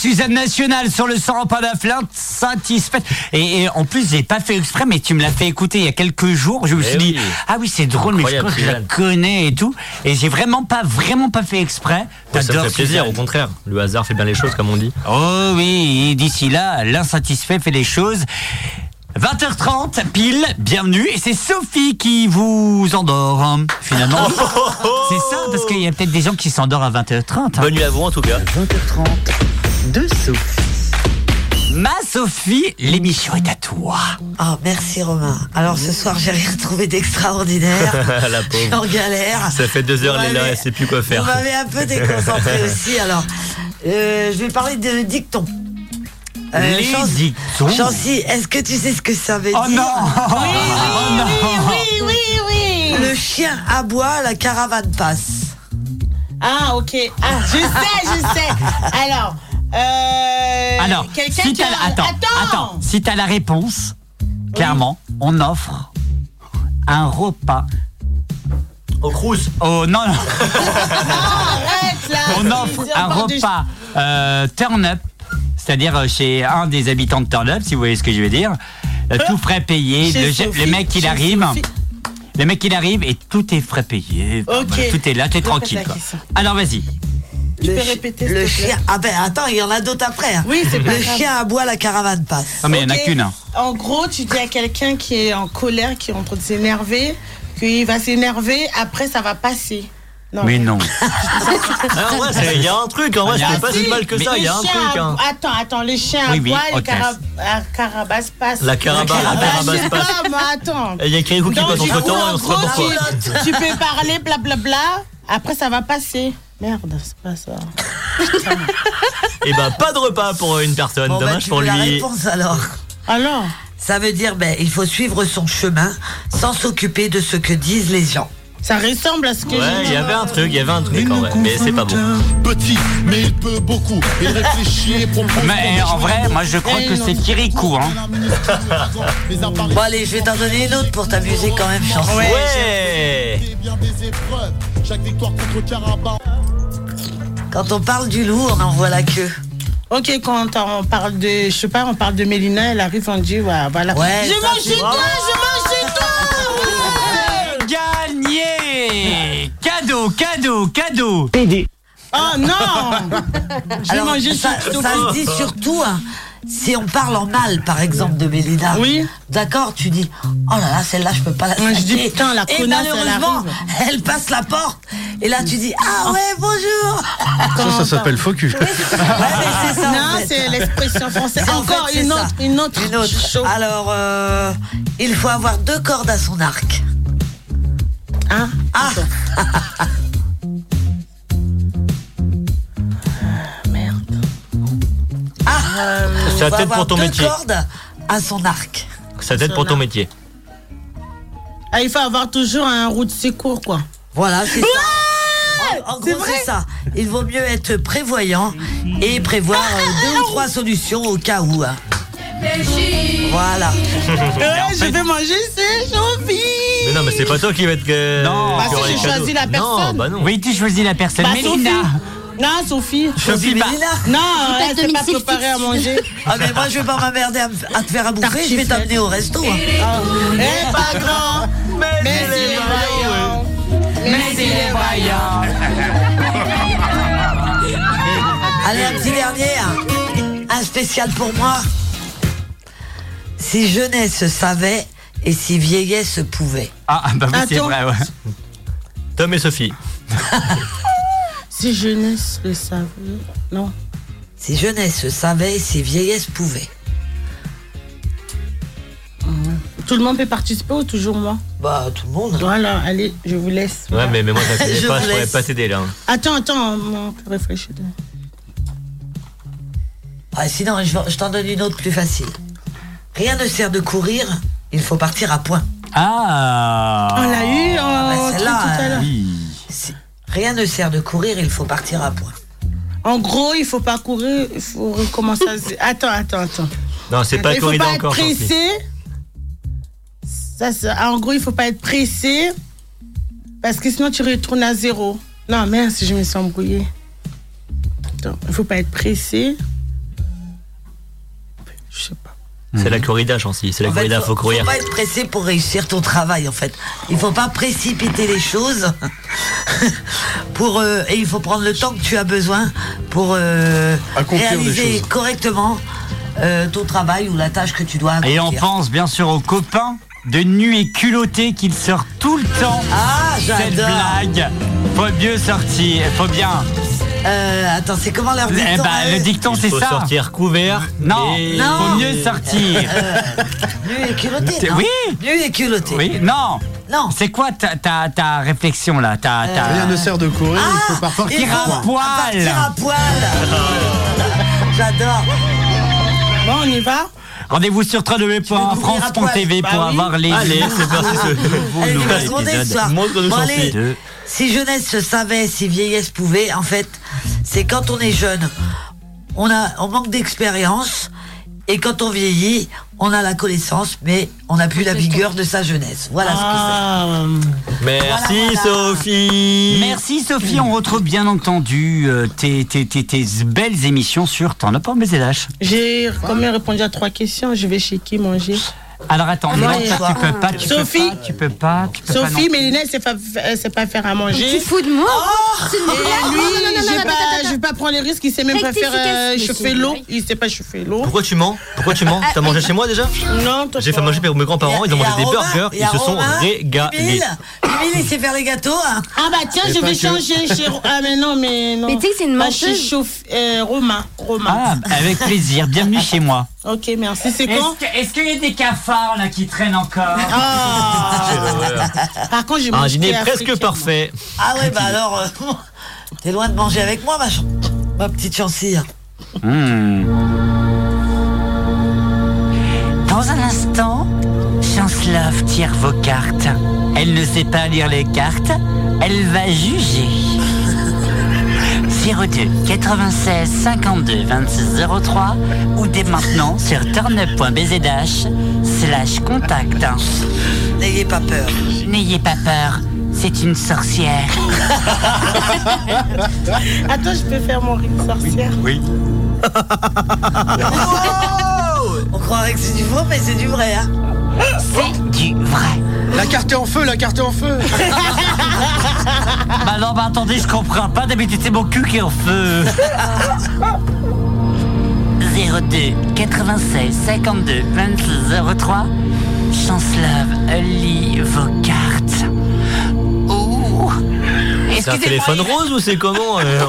Suzanne Nationale sur le 100 pas d'Aflin, satisfaite. Et, et en plus, j'ai pas fait exprès, mais tu me l'as fait écouter il y a quelques jours. Je me Eh suis dit, oui. ah oui, c'est drôle, mais je crois que je la connais et tout. Et j'ai vraiment pas, vraiment pas fait exprès. Ouais, ça me J'adore fait plaisir, au contraire. Le hasard fait bien les choses, comme on dit. Oh oui, et d'ici là, l'insatisfait fait les choses. 20h30, pile, bienvenue. Et c'est Sophie qui vous endort, hein, finalement. c'est ça, parce qu'il y a peut-être des gens qui s'endorment à 20h30. hein. Bonne nuit à vous, en tout cas. 20h30 de Sophie. Ma Sophie, l'émission est à toi. Ah, merci Romain. Alors ce soir, j'ai rien trouvé d'extraordinaire. la Je suis en pauvre. galère. Ça fait deux heures, elle est là, elle sait plus quoi faire. Vous m'avez un peu déconcentré aussi. Alors, euh, je vais parler de dictons. Les Chancy- dictons Chancy, est-ce que tu sais ce que ça veut Oh dire non Oui, Oh non Oui, oui, oui. Le chien aboie, la caravane passe. Ah, ok. Ah, je sais, je sais. Alors, euh, Alors, quelqu'un si qui t'as a- attends, Attends. attends, si t'as la réponse, clairement, on offre un repas. Au Crous. Oh non, non. Arrête là. on offre un repas euh, turn up, c'est-à-dire euh, chez un des habitants de turn up, si vous voyez ce que je veux dire. Euh, tout frais payé, le, Sophie, le mec il arrive. Sophie. Le mec il arrive et tout est frais payé. Ok. Voilà, tout est là, t'es tranquille la quoi. Alors vas-y. Tu Le peux répéter, Le chien. Ah ben attends, il y en a d'autres après. hein. Oui, c'est pas Le grave. chien aboie, la caravane passe. Non mais il y en a Ok. qu'une. hein. En gros, tu dis à quelqu'un qui est en colère, qui est en train de s'énerver, qu'il va s'énerver, après ça va passer. Non. Mais non. Ah ouais, c'est- il y a un truc, en vrai, Il y a c'est un pas si mal que ça, il y a Le un chien truc, hein. Attends, attends, le chien Oui, oui, aboie, le hôtesse. cara- la carabasse passe. La caraba- la Ah, carabasse je sais passe. pas, moi, attends. Et Il y a Kirikou qui Donc, passe du entre coup, temps et en on se voit gros, pourquoi. tu, tu peux parler, blablabla, après ça va passer. Merde, c'est pas ça. Et bah, pas de repas pour une personne, Bon, bah, dommage tu pour veux la lui. réponse alors. Alors Ça veut dire, ben, il faut suivre son chemin sans s'occuper de ce que disent les gens. Ça ressemble à ce que Ouais, il y avait un truc, il y avait un truc en vrai, mais c'est pas bon. Petit, mais il peut beaucoup. Il réfléchit et propose. Mais en vrai, moi je crois que c'est Kirikou. Hein. Bon allez, je vais t'en donner une autre pour t'amuser quand même, chanson. Ouais Bien des épreuves. Chaque victoire contre Carabas. Quand on parle du loup, on en voit la queue. Ok, quand on parle de, je sais pas, on parle de Mélina, elle arrive, on dit, ouais, voilà. Ouais, je ça, mange chez toi, je mange chez toi Gagné Cadeau, cadeau, cadeau Oh non J'ai Alors, mangé ça, chez toi. ça se dit surtout hein, si on parle en mal, par exemple, de Mélina. Oui. D'accord, tu dis, oh là là, celle-là, je peux pas la Moi, je saquer. dis, putain, la Et connasse, elle malheureusement, arrive. elle passe la porte. Et là, tu dis, ah ouais, bonjour. Ça, ça s'appelle faux cul. Ouais, c'est ça. en Non, fait. c'est l'expression française. En Encore fait, une autre, une autre, Une autre. chaud. Alors, euh, il faut avoir deux cordes à son arc. Hein Ah, ah. Ça t'aide pour ton deux métier. cordes à son arc. Ça t'aide pour ton métier. Ah, il faut avoir toujours un route de secours, quoi. Voilà, c'est ça. En, gros, c'est ça. Il vaut mieux être prévoyant et prévoir euh, deux ou trois solutions au cas où. hein. Voilà. Ouais, je vais manger, c'est Sophie Mais non, mais c'est pas toi qui va être. euh, Non. Bah, si j'ai choisi la Non, personne. bah non. Oui, tu choisis la personne. Bah, Mélina Sophie. Non, Sophie. Sophie, Mélina. Non, pas elle s'est pas 2006, préparée à manger. Ah mais moi je vais pas m'emmerder à, à te faire à bouffer, je vais t'amener au resto. hein. Eh, pas grand, mais il est vaillant. Mais il est vaillant. Allez, un petit dernier, hein. un spécial pour moi. Si jeunesse savait et si vieillesse pouvait. Ah, bah oui, c'est vrai, ouais. Tom et Sophie. Si jeunesse le savait. Non. Si jeunesse savait et si vieillesse pouvait. Tout le monde peut participer ou toujours moi? Bah tout le monde. Voilà, allez, je vous laisse. Ouais, mais, mais moi, ça Je connais pas, vous je pourrais laisse. pas t'aider là. hein. Attends, attends, on peut réfléchir. Ah, sinon je, t'en donne une autre plus facile. Rien ne sert de courir, il faut partir à point. Ah On l'a eu Bah, en truc celle-là, tout à l'heure. Oui. Si- Rien ne sert de courir, il faut partir à point. En gros, il faut pas courir, il faut recommencer à... Attends, attends, attends. Non, c'est pas il faut pas être encore. Pressé. Ça, c'est- en gros, il faut pas être pressé. Parce que sinon, tu retournes à zéro. Non, merde, si je me suis embrouillée. Attends, il faut pas être pressé. C'est la corrida, Chancy. C'est la En fait, corrida, faut courir. Faut pas être pressé pour réussir ton travail, en fait. Il faut pas précipiter les choses. pour euh, et il faut prendre le temps que tu as besoin pour euh, réaliser correctement euh, ton travail ou la tâche que tu dois accomplir. Et on pense bien sûr aux copains de nu et culotté qu'il sort tout le temps. Ah, Cette j'adore. blague. Faut mieux sortir. Faut bien. Euh, attends, c'est comment leur Eh dicton ben, euh, le dicton, Il c'est faut ça. sortir couvert. Non, Non. faut mieux sortir. Nu et culotté, non oui. Nu et culotté. Oui, non. Non. C'est quoi ta, ta, ta réflexion là ta, ta... Rien ne sert de courir, il faut partir. Il Partir à faut poil. Partir à poil. J'adore. Bon, on y va? Rendez-vous sur www.france.tv pour Bah avoir les Allez, c'est parti. Montre-nous Chancy. allez. Deux. Si jeunesse se savait, si vieillesse pouvait, en fait, c'est quand on est jeune, on a, on manque d'expérience, et quand on vieillit, on a la connaissance, mais on n'a plus la vigueur de sa jeunesse. Voilà Ah, Merci Voilà, voilà. Sophie. Merci Sophie, on retrouve bien entendu euh, tes, tes, tes, tes belles émissions sur T'en as pas mes. J'ai quand même répondu à trois questions. Je vais chez qui manger? Alors attends, non, tu peux pas, tu Sophie. peux pas, tu peux pas, tu peux pas. Sophie, non. mais Lina, elle sait pas, elle sait pas faire à Tu manger. te fous de moi C'est une Et lui, Non, non, non, non, je vais pas, pas prendre les risques. Il sait même pas faire euh, chauffer l'eau. Il sait pas chauffer l'eau. Pourquoi tu mens Pourquoi tu mens T'as mangé chez moi déjà Non, toi, J'ai fait pas. manger pour mes grands-parents, ils ont mangé des burgers, ils se sont régalés. Il sait faire les gâteaux. hein. Ah bah tiens, Et je pas vais que. changer chez. Ah mais non, mais non. Mais tu sais que c'est une Bah, chauffe, euh, Romain. Romain. Ah, avec plaisir, bienvenue chez moi. Ok, merci. C'est quand Est-ce qu'il y a des cafards là qui traînent encore Ah Par contre, j'ai Un mangé dîner presque parfait. Ah ouais, bah alors, euh, t'es loin de manger avec moi, ma, ch- ma petite chancy. Hmm. Dans un instant, Chancelove tire vos cartes. Elle ne sait pas lire les cartes, elle va juger. 02 96 52 26 03 ou dès maintenant sur turnup.bzh slash contact. N'ayez pas peur. N'ayez pas peur, c'est une sorcière. Attends, je peux faire mon rire de sorcière Oui. On croirait que c'est du faux, mais c'est du vrai. Hein. C'est du vrai. La carte est en feu, la carte est en feu. Bah non, bah attendez, je comprends pas. D'habitude, c'est mon cul qui est en feu. 02 96 52 26 03 Chancelave lit vos cartes. Ouh. C'est un téléphone rose ou c'est comment euh, euh,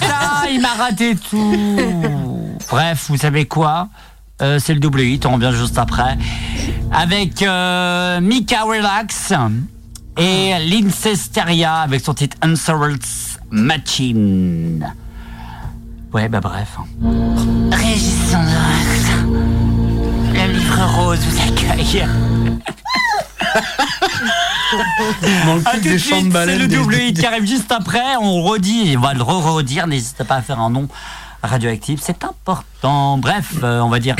Putain, il m'a raté tout. Bref, vous savez quoi Euh, C'est le double hit, on revient juste après. Avec euh, Mika Relax et Lindsay Steria avec son titre Unsolved Machine. Ouais, bah bref. Régis le livre rose vous accueille. c'est le double hit qui arrive juste après. On redit, on va le re-redire. N'hésitez pas à faire un nom radioactif, c'est important. Bref, euh, on va dire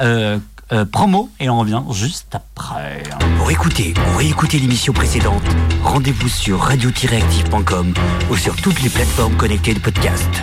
euh, euh, promo et on revient juste après. Pour écouter ou réécouter l'émission précédente, rendez-vous sur radio-active.com ou sur toutes les plateformes connectées de podcast.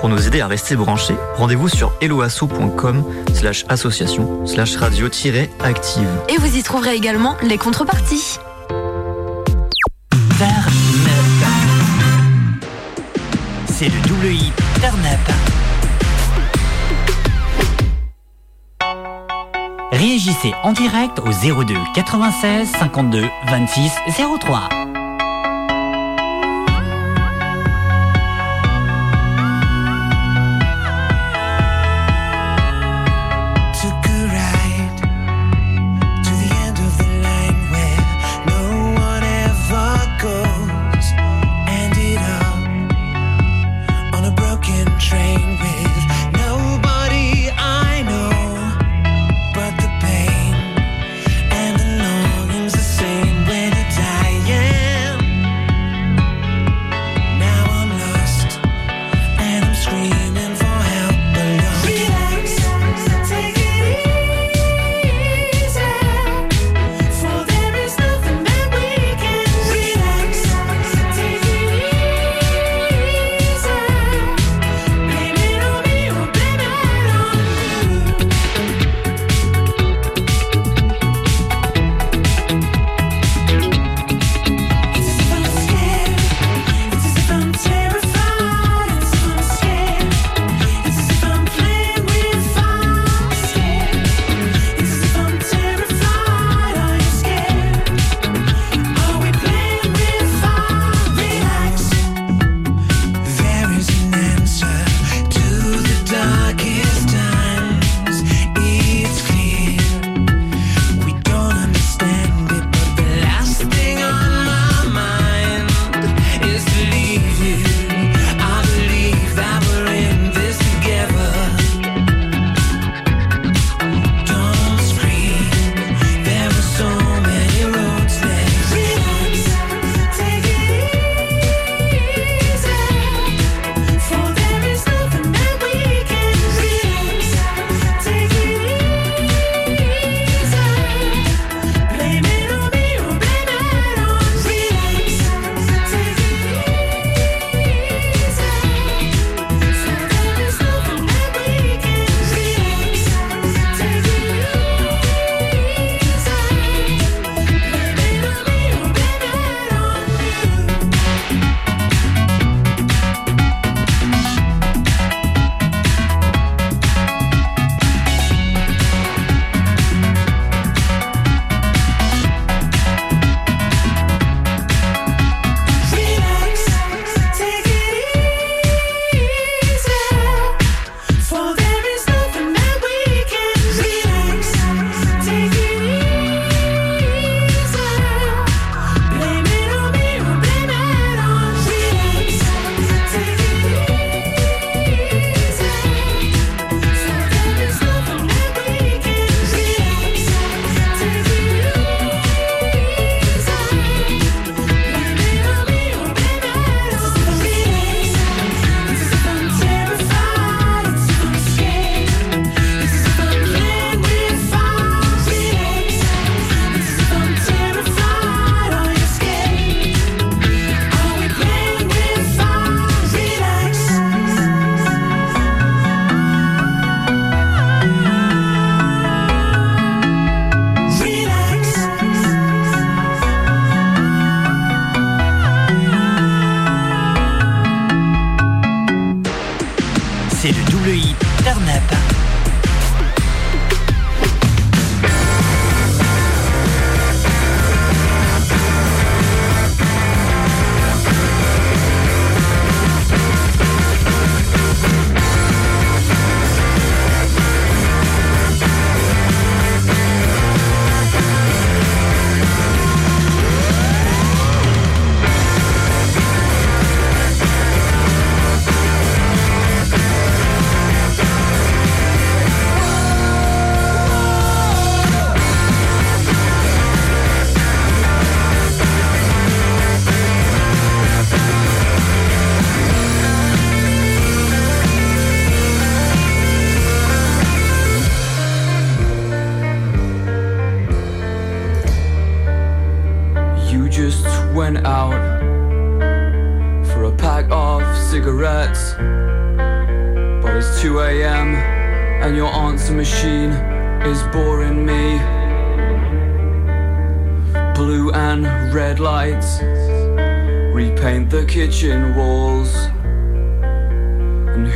Pour nous aider à rester branchés, rendez-vous sur helloasso.com slash association slash radio-active. Et vous y trouverez également les contreparties. Turn Up. C'est le double Up. Réagissez en direct au 02 96 52 26 03.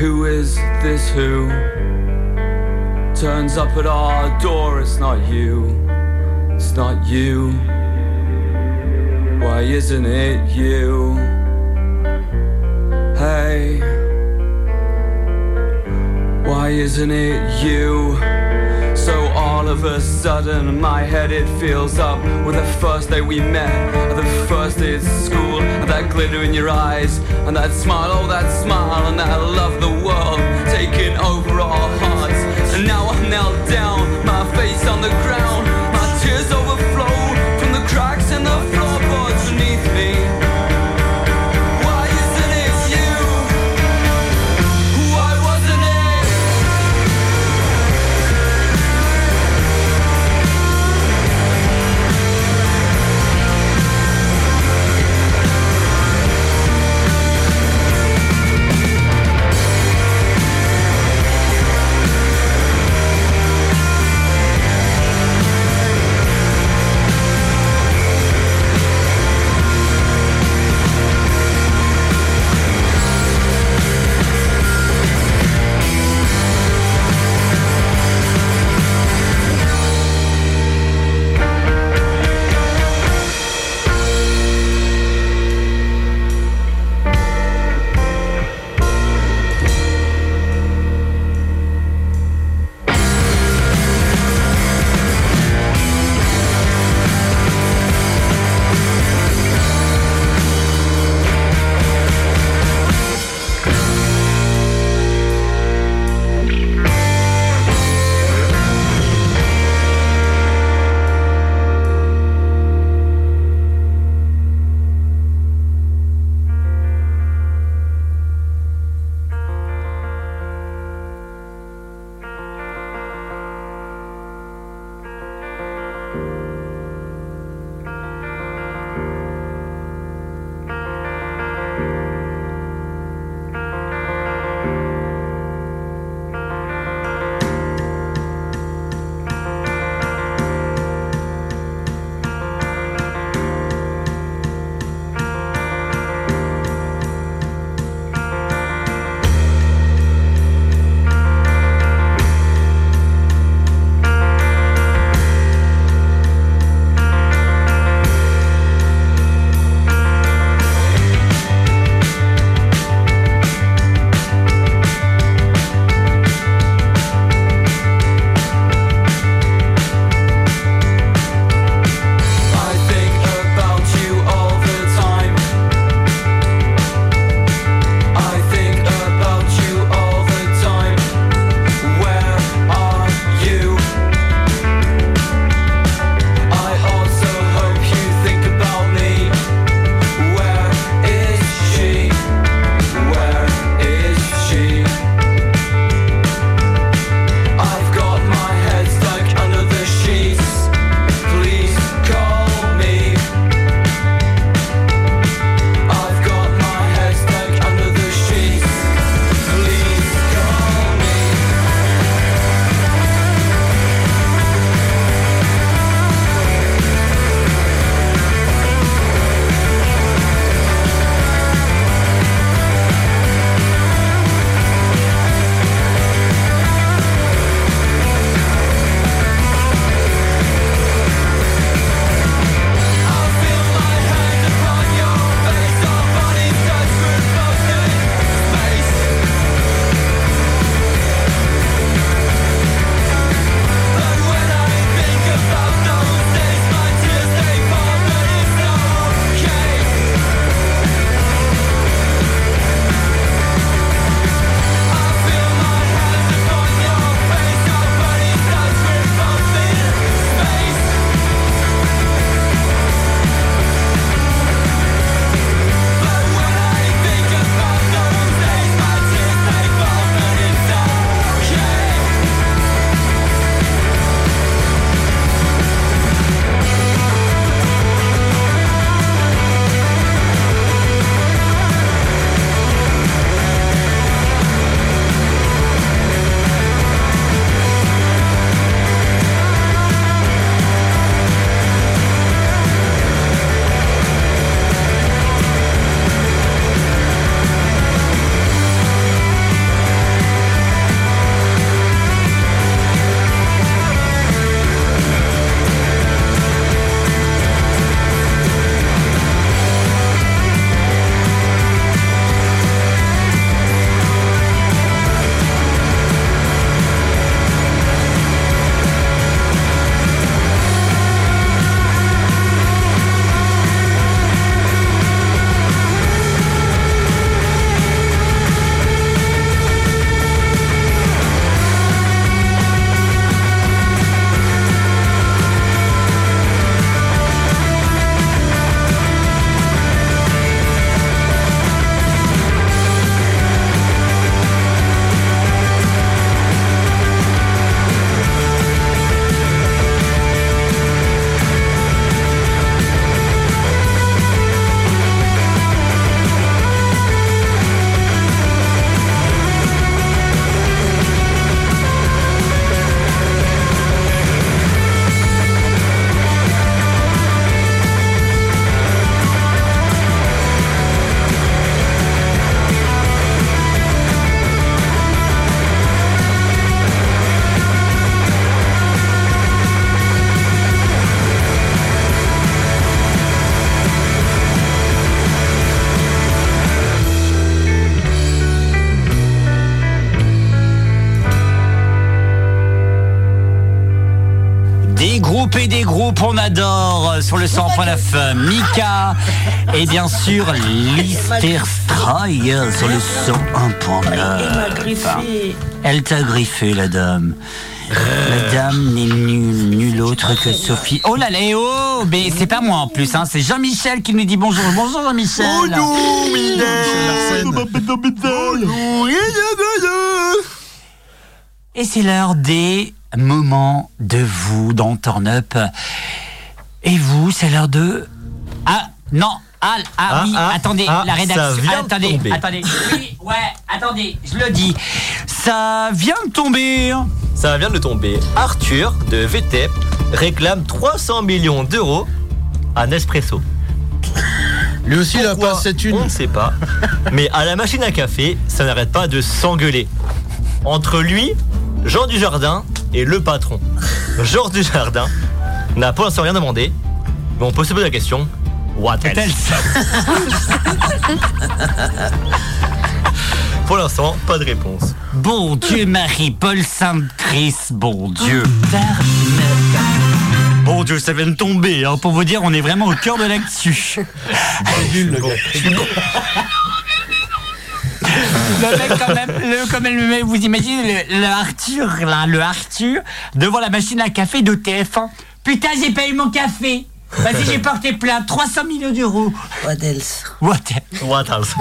Who is this who turns up at our door? It's not you, it's not you. Why isn't it you? Hey, why isn't it you? So all of a sudden my head it fills up with the first day we met, the first day at school, and that glitter in your eyes, and that smile, oh that smile, and that love the world taking over our hearts. And now I'm knelt down, my face on the ground, my tears overflow from the cracks in the floorboards beneath me. Sur le 100.9 Mika et bien sûr Lister Strayer sur le 101.9. griffé. Elle t'a griffé la dame. La dame n'est nulle, nulle autre que Sophie. Oh là là, oh, mais c'est pas moi en plus, hein, c'est Jean-Michel qui nous dit bonjour. Bonjour Jean-Michel. Et c'est l'heure des moments de vous dans Turn Up. Et vous, c'est l'heure de. Ah, non, ah, ah, Ah, oui, ah, attendez, ah, la rédaction. ça vient de attendez, tomber. attendez. Oui, ouais, attendez, je le dis. Ça vient de tomber. hein. Ça vient de tomber. Arthur de VTEP réclame 300 millions d'euros à Nespresso. Lui aussi, il a pas assez de On ne sait pas. Mais à la machine à café, ça n'arrête pas de s'engueuler. Entre lui, Jean Dujardin et le patron. Jean Dujardin n'a pour l'instant rien demandé, mais on peut se poser la question What else? Pour l'instant, pas de réponse. Bon Dieu, Marie-Paul Sainte-Christ, bon Dieu. Bon Dieu, ça vient de tomber. hein. Pour vous dire, on est vraiment au cœur de l'actu. Nul, le mec, quand même, le, mec, vous imaginez le, le Arthur, là, le Arthur, devant la machine à café de TF1. Putain, j'ai pas eu mon café. Vas-y, j'ai porté plainte. 300 millions d'euros. What else? What, What else?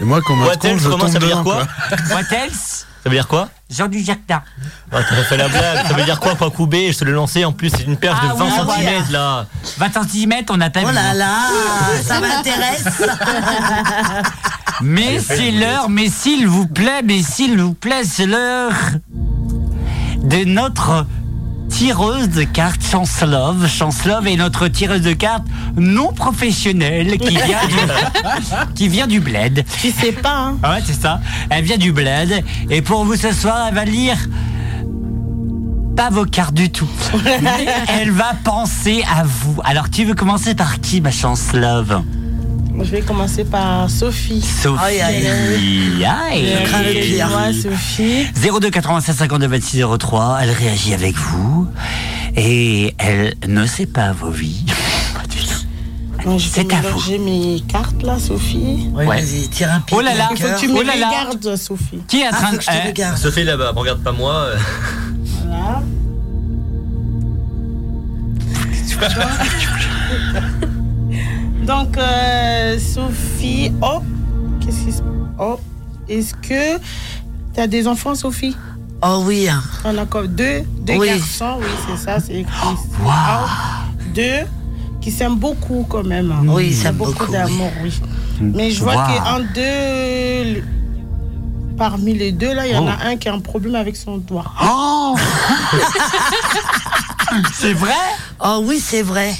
Et moi, quand on What else, comment ça veut dire quoi? what else? Ça veut dire quoi? Jean du Jardin. Ah, T'as fait la blague. Ça veut dire quoi, quoi couper Je te le lançais en plus, c'est une perche Ah de 20 oui, ah cm là. 20 cm, on n'a pas Oh là là, ça m'intéresse. Mais c'est l'heure, mais s'il vous plaît, mais s'il vous plaît, c'est l'heure de notre tireuse de cartes Chancelove. Chancelove est notre tireuse de cartes non professionnelle qui vient du, qui vient du bled. Tu sais pas, hein. Ah ouais, c'est ça. Elle vient du bled. Et pour vous ce soir, elle va lire pas vos cartes du tout. Mais elle va penser à vous. Alors, tu veux commencer par qui, ma Chancelove? Je vais commencer par Sophie. Sophie. Aïe, aïe, Aïe. Moi, Sophie. 02 96 52 26 03, elle réagit avec vous et elle ne sait pas vos vies. Donc, je vais C'est à vous. mélanger mes cartes là, Sophie. Oui, Ouais. vas-y, tire un pic. Oh là là, faut que tu me Oh là là. regardes, Sophie. Qui est en Ah, train de... que je te euh, regarde. Sophie là-bas, regarde pas moi. Voilà. Donc, euh, Sophie, oh, qu'est-ce qui se Oh, est-ce que tu as des enfants, Sophie? Oh oui. hein. On a encore deux, deux Oui. garçons, oui, c'est ça, c'est écrit. Oh, deux qui s'aiment beaucoup quand même. hein. Oui, ils s'aiment beaucoup, beaucoup, d'amour, oui. Mais je vois Wow. qu'en deux, parmi les deux, là, il y en Oh. a un qui a un problème avec son doigt. Oh C'est vrai? Oh oui, c'est vrai.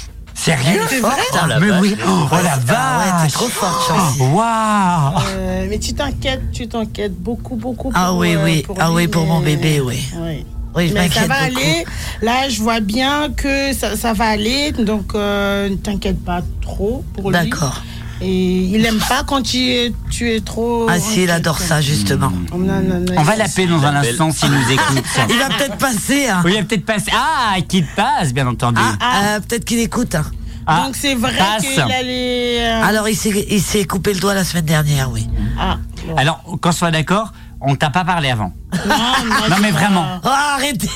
Sérieux C'est vrai Oh la Mais vache. oui, oh, la Ah ouais, vache t'es trop forte, Chancy. Waouh Euh, mais tu t'inquiètes, tu t'inquiètes beaucoup, beaucoup. Ah pour, oui, euh, oui. pour Ah lui, oui, pour mon mais- bébé, oui. Oui. Oui, je Mais ça m'inquiète va beaucoup. aller. Là, je vois bien que ça, ça va aller. Donc, euh, ne t'inquiète pas trop pour lui. D'accord. Et il aime pas quand tu es, tu es trop. Ah si, il adore ça, justement. Non, non, non, On va l'appeler dans un instant s'il nous écoute. Il va peut-être passer. Hein. Oui, il va peut-être passer. Ah, qu'il passe, bien entendu. Ah, euh, peut-être qu'il écoute. hein. Ah, Donc, c'est vrai qu'il allait. euh, Alors, il s'est il s'est coupé le doigt la semaine dernière, oui. Ah, bon. Alors, qu'on soit d'accord, on t'a pas parlé avant. Non, Non, mais vraiment. Oh, arrêtez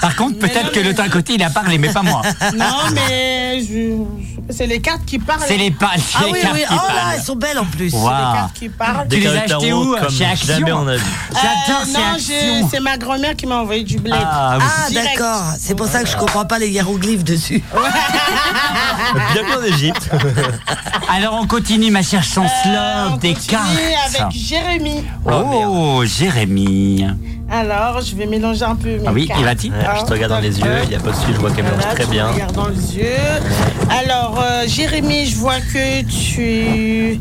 Par contre, peut-être que l'autre à côté, il a parlé, mais pas moi. Non, mais je- c'est les cartes qui parlent. C'est les pas. Ah les oui, cartes oui. qui Oh là, elles sont belles en plus. Wow. Les cartes qui parlent. Tu les as cartes achetées où comme Chez Action Jamais on a vu. J'adore Euh, chez non, Action. j'ai- c'est ma grand-mère qui m'a envoyé du bled. Ah, oui. Ah, d'accord. C'est pour ça que je comprends pas les hiéroglyphes dessus. Bienvenue en Égypte. Alors on continue, ma chère Euh, Chancelove, on des continue cartes. avec Jérémy. Oh, Jérémy. Alors, je vais mélanger un peu mes Ah oui, cartes. il va dire. Ouais, je te regarde dans les yeux, il n'y a pas de souci, je vois qu'elle mélange très bien. me regardes dans les yeux. Alors, euh, Jérémy, je vois que tu...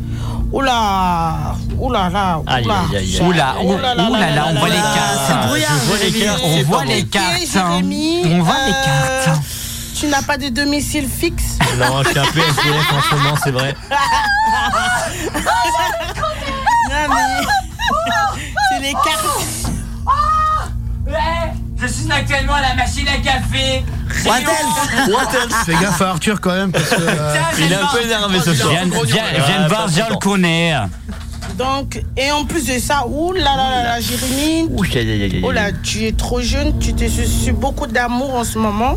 Oula Oula là oula. Oula, oula, là là, on voit les là. cartes. Je On voit les cartes. hein. Jérémy, On voit les euh, cartes. Tu n'as pas de domicile fixe Non, je suis un peu SDF en ce moment, c'est vrai. Non, mais... C'est les cartes. Eh, Je suis actuellement à la machine à café. What else? Fais gaffe à Arthur quand même parce que. euh, Il est un peu énervé ce soir. Viens, viens, viens de voir, Jean le connaît. Donc, et en plus de ça, ouh là là là là, Jérémy, oh là, tu es trop jeune, tu te suis beaucoup d'amour en ce moment.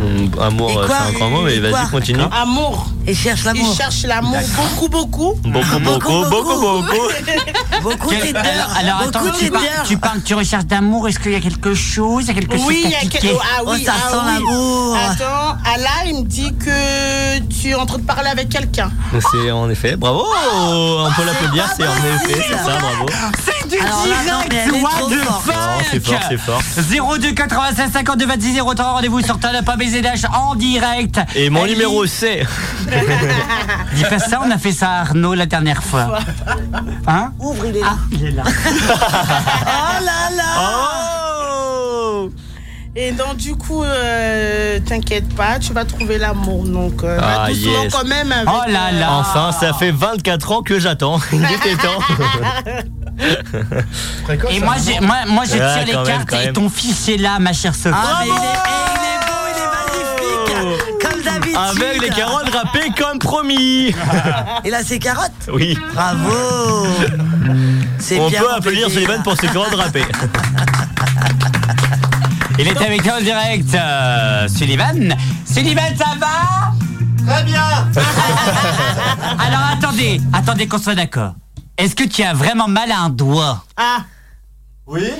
Hum, Amour, euh, c'est un grand mot, mais vas-y, continue. Amour. Il cherche Il l'amour. cherche l'amour beaucoup, beaucoup. Beaucoup, beaucoup, beaucoup, beaucoup. Beaucoup alors, alors, attends, tu, parles, tu parles, tu recherches d'amour, est-ce qu'il y a quelque chose Il y a quelque chose Oui, il qui y t'a a piqué quelque... Ah oui, Oh, ça ah sent oui. l'amour. Attends, Allah, il me dit que tu es en train de parler avec quelqu'un. C'est en effet, bravo On peut l'applaudir, c'est en effet, c'est ça, bravo. C'est du direct, what the c'est fort, c'est fort. 02 96 52 26 03, rendez-vous sur Top BZH en direct. Et mon numéro c'est. Dis pas ça, on a fait ça à Arnaud la dernière fois. Hein Ouvre, il est là. Il est là. Oh là là Oh Et donc, du coup, euh, t'inquiète pas, tu vas trouver l'amour. Donc, euh, Ah, doucement yes. quand même. Avec, Oh là là. Enfin, ça fait 24 ans que j'attends. Il était temps. précoce, Et moi, j'ai- moi, moi je Ouais, tire les même, cartes et même. ton fils est là, ma chère Sophie. Ah, mais il est, eh, il est beau, il est Avec les carottes râpées comme promis. Il a ses carottes Oui. Bravo C'est On bien, peut applaudir. Sullivan pour ses carottes râpées. Il est avec toi en direct, euh, Sullivan. Sullivan, ça va Très bien Alors attendez, attendez qu'on soit d'accord. Est-ce que tu as vraiment mal à un doigt Ah, Oui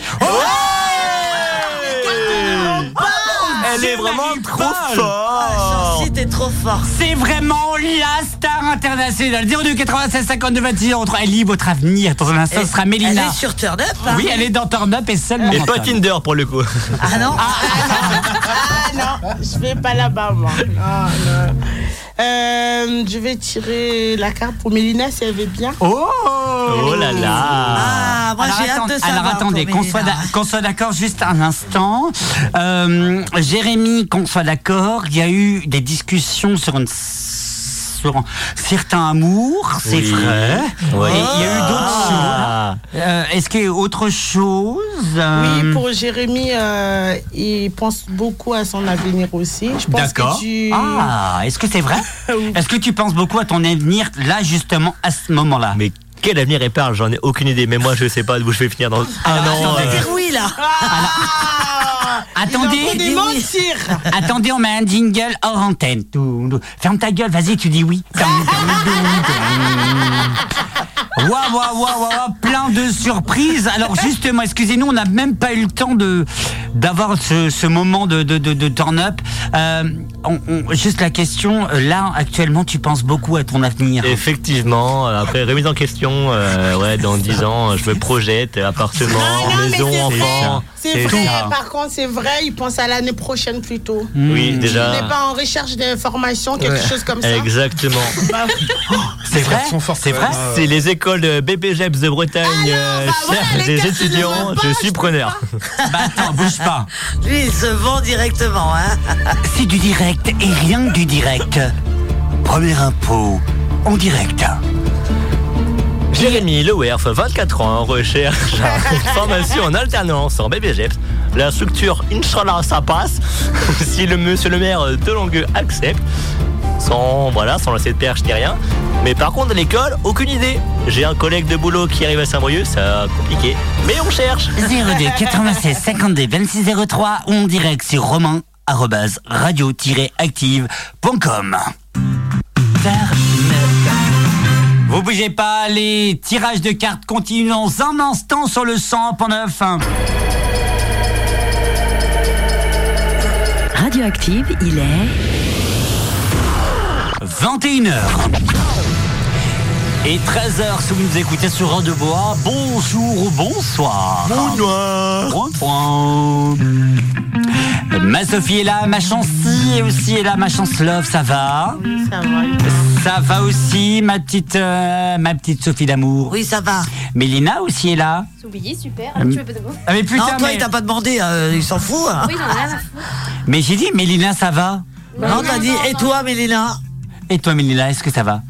Elle est vraiment trop forte. T'es trop fort. C'est vraiment la star internationale. 02 96 52 26 03. Elle lit votre avenir. Dans un instant, ce sera Elle Mélina. est sur Turn Up hein Oui, elle est dans Turn Up et seulement Et pas. Tinder pour le coup. Ah non ah non, je vais pas là-bas, moi. Non, non. Euh, je vais tirer la carte pour Mélina si elle veut bien. Oh Oh là là. Ah, moi alors, j'ai hâte de savoir alors attendez, qu'on soit, soit d'accord juste un instant. Euh, Jérémy, qu'on soit d'accord, il y a eu des discussions sur une sur un certain amour, c'est Oui. vrai. Et il y a eu d'autres choses. Ah. Euh, Est-ce qu'il y a eu autre chose euh, Oui, pour Jérémy, euh, il pense beaucoup à son avenir aussi. Je pense D'accord. que tu. Ah, est-ce que c'est vrai? Est-ce que tu penses beaucoup à ton avenir là justement à ce moment-là? Mais quel avenir il parle J'en ai aucune idée. Mais moi, je sais pas d'où je vais finir dans un an. On va euh. dire oui là Ah Attendez. En oui. Attendez, on met un jingle hors antenne. Ferme ta gueule, vas-y, tu dis oui. Waouh, waouh, waouh, waouh, plein de surprises. Alors justement, excusez-nous, on n'a même pas eu le temps de d'avoir ce, ce moment de, de, de, de turn-up. Euh, juste la question, euh, là, actuellement, tu penses beaucoup à ton avenir. Effectivement, euh, après remise en question, euh, ouais, dans 10 ans, je me projette, appartement, Non, non, mais maison, enfant. C'est vrai, par contre, c'est vrai, il pense à l'année prochaine plutôt. Oui, Tu déjà. n'es pas en recherche d'informations, quelque Ouais. chose comme ça Exactement. Bah, C'est vrai C'est vrai C'est les écoles de BPGEPS de Bretagne, euh, bah cherchent voilà, les des étudiants, je suis preneur. Bah attends, bouge pas. Lui il se vend directement hein C'est du direct et rien que du direct. Premier impôt en direct. Jérémy Lewerf, 24 ans, recherche une formation en alternance en BPGEPS. La structure, Inch'Allah, ça passe. si le monsieur le maire de Longueux accepte. Sans, voilà, sans laisser de perche ni rien. Mais par contre, l'école, aucune idée. J'ai un collègue de boulot qui arrive à Saint-Brieuc, ça compliqué. Mais on cherche. 02 96 52 26 03 ou en direct sur romain radio-active.com. Vous bougez pas, les tirages de cartes continuent dans un instant sur le 100.9. Radioactive, il est 21h. Et 13h si vous nous écoutez sur Radio Bois. Bonjour ou bonsoir. Bonsoir. Bonsoir. Ma Sophie est là, ma Chancy est aussi est là, ma chance Love, ça va ça va. Ça va aussi, ma petite, euh, ma petite Sophie d'amour. Oui ça va Mélina aussi est là. Oui, super. Hum. Tu veux pas de mots Ah mais putain, Non toi mais, il t'a pas demandé euh, il s'en fout hein. Oui, j'en ai rien à foutre. mais j'ai dit Mélina, ça va Non t'as dit et toi Mélina? Et toi Mélina, est-ce que ça va?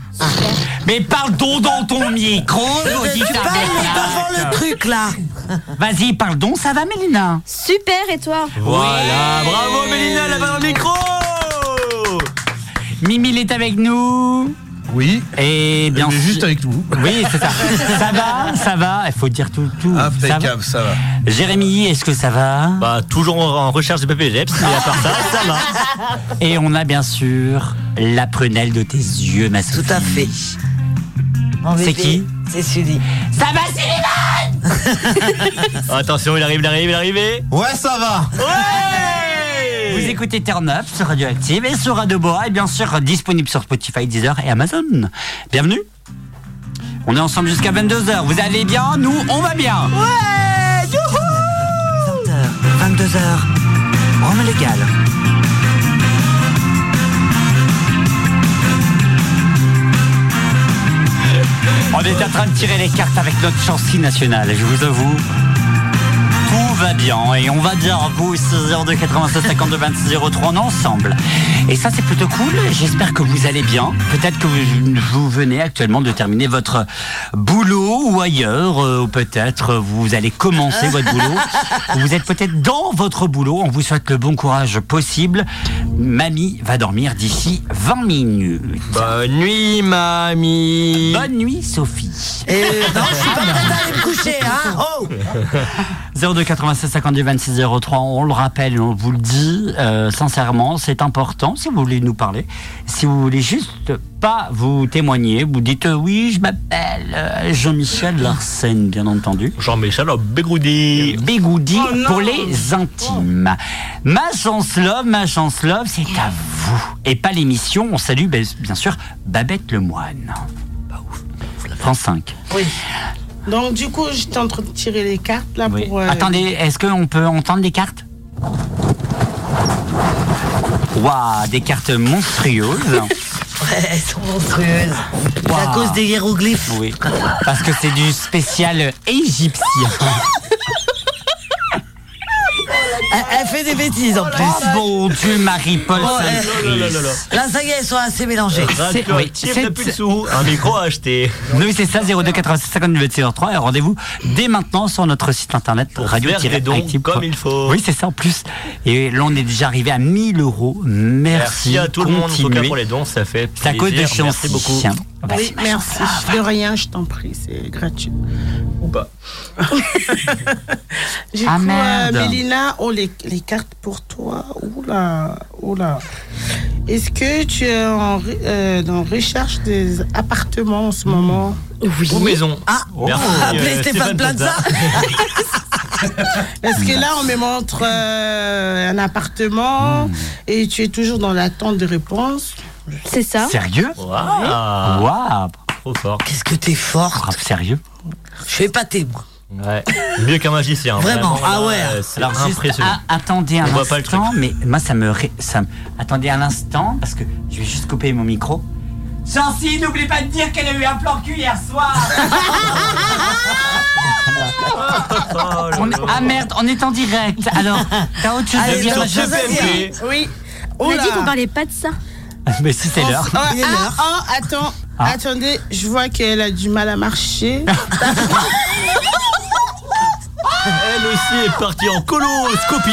Mais parle donc dans ton micro, Tu maudit parles devant le truc là. Vas-y, parle donc, ça va Mélina Super, et toi Voilà, bravo Mélina, elle a pas dans le micro Mimi il est avec nous. Oui. Et bien est juste avec nous. Oui, c'est ça. ça va, ça va. Il faut dire tout, tout. Impeccable, ça va. Jérémy, est-ce que ça va Bah, toujours en en recherche de PPGEPS, mais à part ça, ça va. Et on a bien sûr la prunelle de tes yeux, ma Sophie. Tout à fait. C'est qui C'est Sully. Ça va, Sullivan Attention, il arrive, il arrive, il est arrivé. Ouais, ça va. Vous écoutez Turn Up sur Radioactive et sur Radio Boa et bien sûr disponible sur Spotify, Deezer et Amazon. Bienvenue. On est ensemble jusqu'à 22h. Vous allez bien Nous, on va bien. Ouais 20h, 22h, Rome légal. On est en train de tirer les cartes avec notre chantier nationale. Je vous avoue, va bien. Et on va dire à vous 6h de 96 52 26 03. On est ensemble. Et ça, c'est plutôt cool. J'espère que vous allez bien. Peut-être que vous, vous venez actuellement de terminer votre boulot ou ailleurs. euh, Ou peut-être vous allez commencer votre boulot. Ou vous êtes peut-être dans votre boulot. On vous souhaite le bon courage possible. Mamie va dormir d'ici 20 minutes. Bonne nuit, mamie. Bonne nuit, Sophie. Et non, je suis pas prête à aller me coucher, hein Oh 02 96 52 26 03, on le rappelle, on vous le dit euh, sincèrement, c'est important si vous voulez nous parler. Si vous voulez juste pas vous témoigner, vous dites euh, oui, je m'appelle euh, Jean-Michel Larsen, bien entendu. Jean-Michel Bégoudi. Bégoudi Oh pour les intimes. Ma chance love, ma chance love, c'est à vous. Et pas l'émission, on salue ben, bien sûr Babette Lemoine. France 5. Oui. Donc, du coup, j'étais en train de tirer les cartes là Oui. pour. euh, Attendez, est-ce qu'on peut entendre des cartes? Waouh, des cartes monstrueuses. Ouais, elles sont monstrueuses. C'est à cause des hiéroglyphes. Oui, parce que c'est du spécial égyptien. Elle, elle fait des bêtises en plus. Oh bon Dieu, Marie-Paul Oh, Saint-Christ. Là, ça y est, elles sont assez mélangées. C'est- oui, Radioactive, c'est- n'a plus de sous. Un micro à acheter. Oui, c'est ça, 02 86 52 26 03. Et rendez-vous dès maintenant sur notre site internet radio dons comme il faut. Oui, c'est ça en plus. Et là, on est déjà arrivé à 1000 euros. Merci. Merci à tout le monde en tout cas Continuez. pour les dons, ça fait C'est à cause de plaisir. Merci beaucoup. Bah, Oui, merci. De rien, je t'en prie, c'est gratuit. Ou pas. Du Ah, coup, merde. euh, Mélina, oh, les, les cartes pour toi. Oula, oula. Est-ce que tu es en, euh, dans recherche des appartements en ce moment? Oui. Ou maison. Ah, Merci, appelez euh, Stéphane Plaza. Parce que là, on me montre euh, un appartement et tu es toujours dans l'attente de réponse. C'est ça. Sérieux? Waouh. Waouh Trop fort. Qu'est-ce que t'es forte. Grave sérieux Je suis épatée, moi. Ouais. Mieux qu'un magicien. Vraiment, ah là, ouais. euh, C'est Alors, juste, impressionnant. ah, attendez un On voit pas le instant, mais moi, ça me, ré- ça me- Attendez un instant, parce que je vais juste couper mon micro. Chancy, n'oublie pas de dire qu'elle a eu un plan cul hier soir Oh On-. Ah merde, on est en direct. Alors, t'as autre chose à dire ma à Oui. On a dit qu'on parlait pas de ça. Mais si c'est l'heure. Ah, Il est ah, l'heure. ah, attends, Ah. attendez, je vois qu'elle a du mal à marcher. Elle aussi est partie en coloscopie.